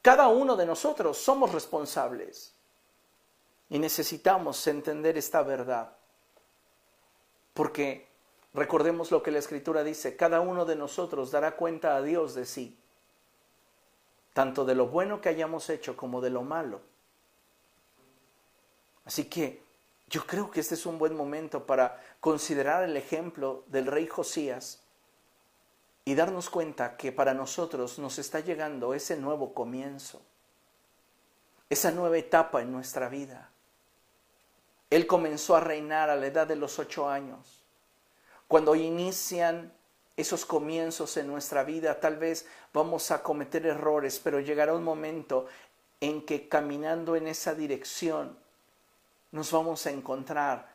Cada uno de nosotros somos responsables y necesitamos entender esta verdad. Porque recordemos lo que la Escritura dice, cada uno de nosotros dará cuenta a Dios de sí, tanto de lo bueno que hayamos hecho como de lo malo. Así que yo creo que este es un buen momento para considerar el ejemplo del rey Josías y darnos cuenta que para nosotros nos está llegando ese nuevo comienzo, esa nueva etapa en nuestra vida. Él comenzó a reinar a la edad de los ocho años. Cuando inician esos comienzos en nuestra vida, tal vez vamos a cometer errores, pero llegará un momento en que caminando en esa dirección nos vamos a encontrar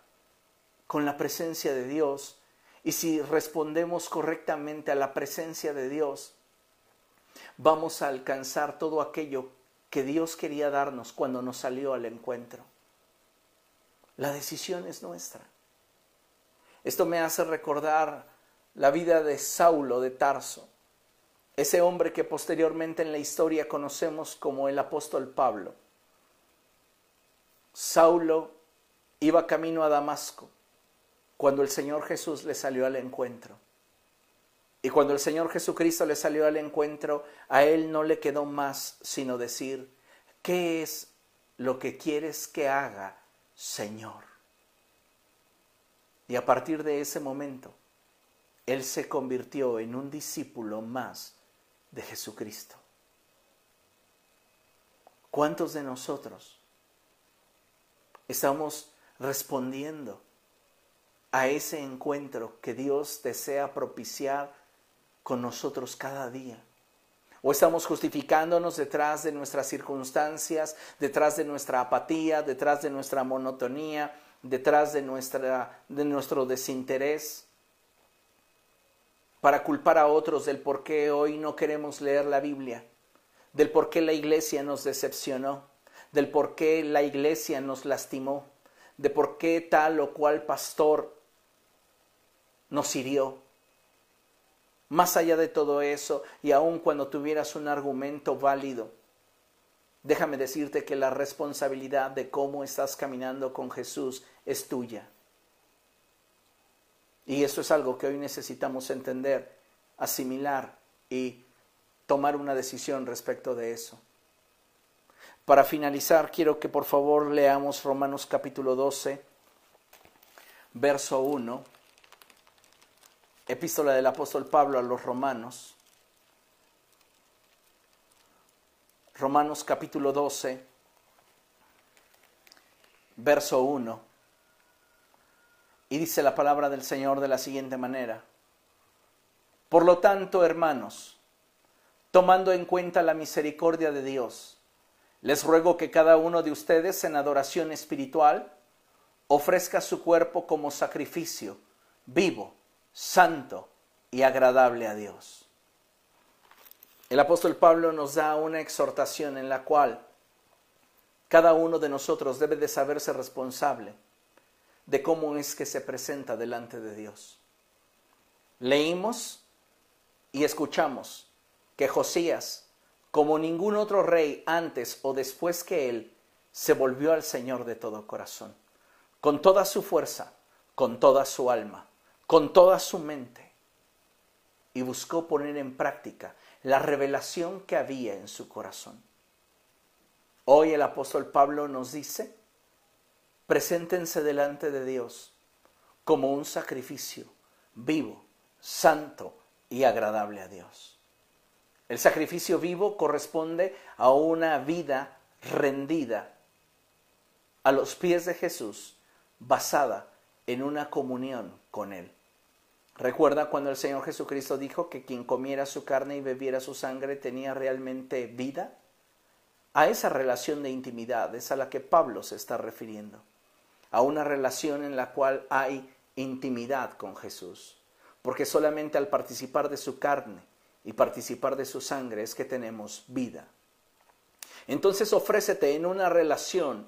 con la presencia de Dios. Y si respondemos correctamente a la presencia de Dios, vamos a alcanzar todo aquello que Dios quería darnos cuando nos salió al encuentro. La decisión es nuestra. Esto me hace recordar la vida de Saulo de Tarso, ese hombre que posteriormente en la historia conocemos como el apóstol Pablo. Saulo iba camino a Damasco cuando el Señor Jesús le salió al encuentro. Y cuando el Señor Jesucristo le salió al encuentro, a él no le quedó más sino decir, ¿qué es lo que quieres que haga, Señor? Y a partir de ese momento, él se convirtió en un discípulo más de Jesucristo. ¿Cuántos de nosotros estamos respondiendo a ese encuentro que Dios desea propiciar con nosotros cada día? ¿O estamos justificándonos detrás de nuestras circunstancias, detrás de nuestra apatía, detrás de nuestra monotonía, detrás de, nuestra, de nuestro desinterés? para culpar a otros del por qué hoy no queremos leer la Biblia, del por qué la iglesia nos decepcionó, del por qué la iglesia nos lastimó, de por qué tal o cual pastor nos hirió. Más allá de todo eso, y aun cuando tuvieras un argumento válido, déjame decirte que la responsabilidad de cómo estás caminando con Jesús es tuya. Y eso es algo que hoy necesitamos entender, asimilar y tomar una decisión respecto de eso. Para finalizar, quiero que por favor leamos Romanos capítulo 12, verso 1, epístola del apóstol Pablo a los romanos. Romanos capítulo 12, verso 1. Y dice la palabra del Señor de la siguiente manera. Por lo tanto, hermanos, tomando en cuenta la misericordia de Dios, les ruego que cada uno de ustedes en adoración espiritual ofrezca su cuerpo como sacrificio vivo, santo y agradable a Dios. El apóstol Pablo nos da una exhortación en la cual cada uno de nosotros debe de saberse responsable de cómo es que se presenta delante de Dios. Leímos y escuchamos que Josías, como ningún otro rey antes o después que él, se volvió al Señor de todo corazón, con toda su fuerza, con toda su alma, con toda su mente, y buscó poner en práctica la revelación que había en su corazón. Hoy el apóstol Pablo nos dice preséntense delante de Dios como un sacrificio vivo, santo y agradable a Dios. El sacrificio vivo corresponde a una vida rendida a los pies de Jesús, basada en una comunión con Él. Recuerda cuando el Señor Jesucristo dijo que quien comiera su carne y bebiera su sangre tenía realmente vida. A esa relación de intimidad es a la que Pablo se está refiriendo a una relación en la cual hay intimidad con Jesús. Porque solamente al participar de su carne y participar de su sangre es que tenemos vida. Entonces ofrécete en una relación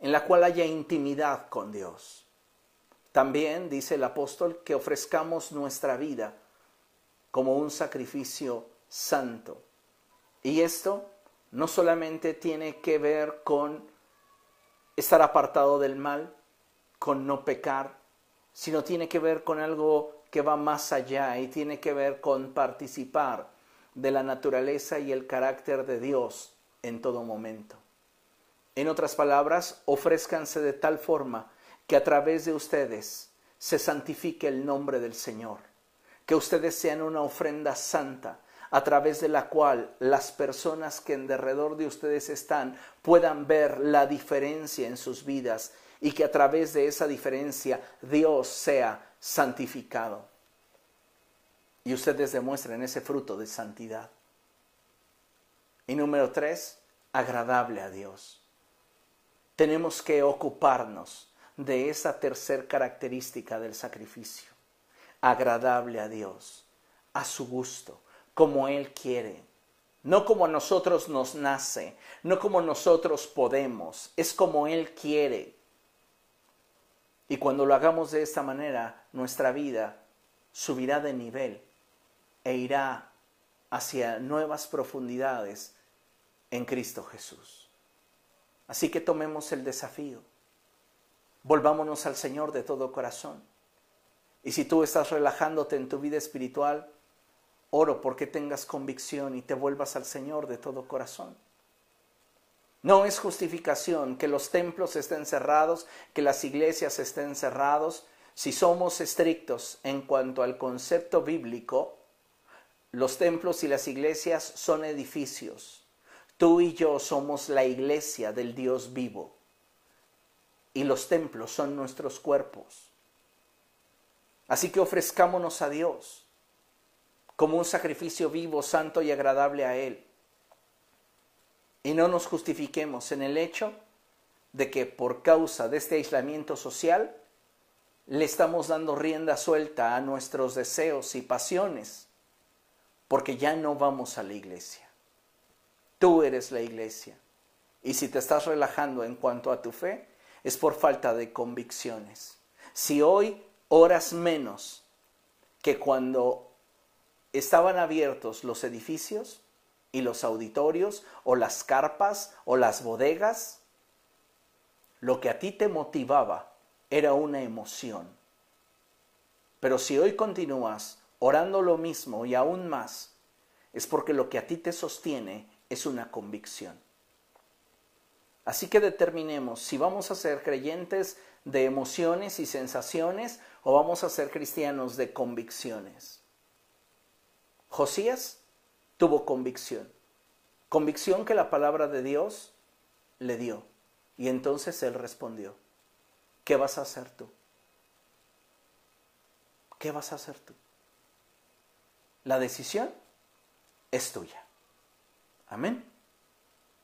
en la cual haya intimidad con Dios. También dice el apóstol que ofrezcamos nuestra vida como un sacrificio santo. Y esto no solamente tiene que ver con estar apartado del mal, con no pecar, sino tiene que ver con algo que va más allá y tiene que ver con participar de la naturaleza y el carácter de Dios en todo momento. En otras palabras, ofrézcanse de tal forma que a través de ustedes se santifique el nombre del Señor, que ustedes sean una ofrenda santa, a través de la cual las personas que en derredor de ustedes están puedan ver la diferencia en sus vidas y que a través de esa diferencia Dios sea santificado. Y ustedes demuestren ese fruto de santidad. Y número tres, agradable a Dios. Tenemos que ocuparnos de esa tercer característica del sacrificio. Agradable a Dios, a su gusto, como Él quiere. No como a nosotros nos nace, no como nosotros podemos, es como Él quiere. Y cuando lo hagamos de esta manera, nuestra vida subirá de nivel e irá hacia nuevas profundidades en Cristo Jesús. Así que tomemos el desafío. Volvámonos al Señor de todo corazón. Y si tú estás relajándote en tu vida espiritual, oro porque tengas convicción y te vuelvas al Señor de todo corazón. No es justificación que los templos estén cerrados, que las iglesias estén cerrados. Si somos estrictos en cuanto al concepto bíblico, los templos y las iglesias son edificios. Tú y yo somos la iglesia del Dios vivo. Y los templos son nuestros cuerpos. Así que ofrezcámonos a Dios como un sacrificio vivo, santo y agradable a Él y no nos justifiquemos en el hecho de que por causa de este aislamiento social le estamos dando rienda suelta a nuestros deseos y pasiones, porque ya no vamos a la iglesia. Tú eres la iglesia. Y si te estás relajando en cuanto a tu fe, es por falta de convicciones. Si hoy oras menos que cuando estaban abiertos los edificios, y los auditorios o las carpas o las bodegas, lo que a ti te motivaba era una emoción. Pero si hoy continúas orando lo mismo y aún más, es porque lo que a ti te sostiene es una convicción. Así que determinemos si vamos a ser creyentes de emociones y sensaciones o vamos a ser cristianos de convicciones. Josías tuvo convicción. Convicción que la palabra de Dios le dio. Y entonces él respondió, ¿qué vas a hacer tú? ¿Qué vas a hacer tú? La decisión es tuya. Amén.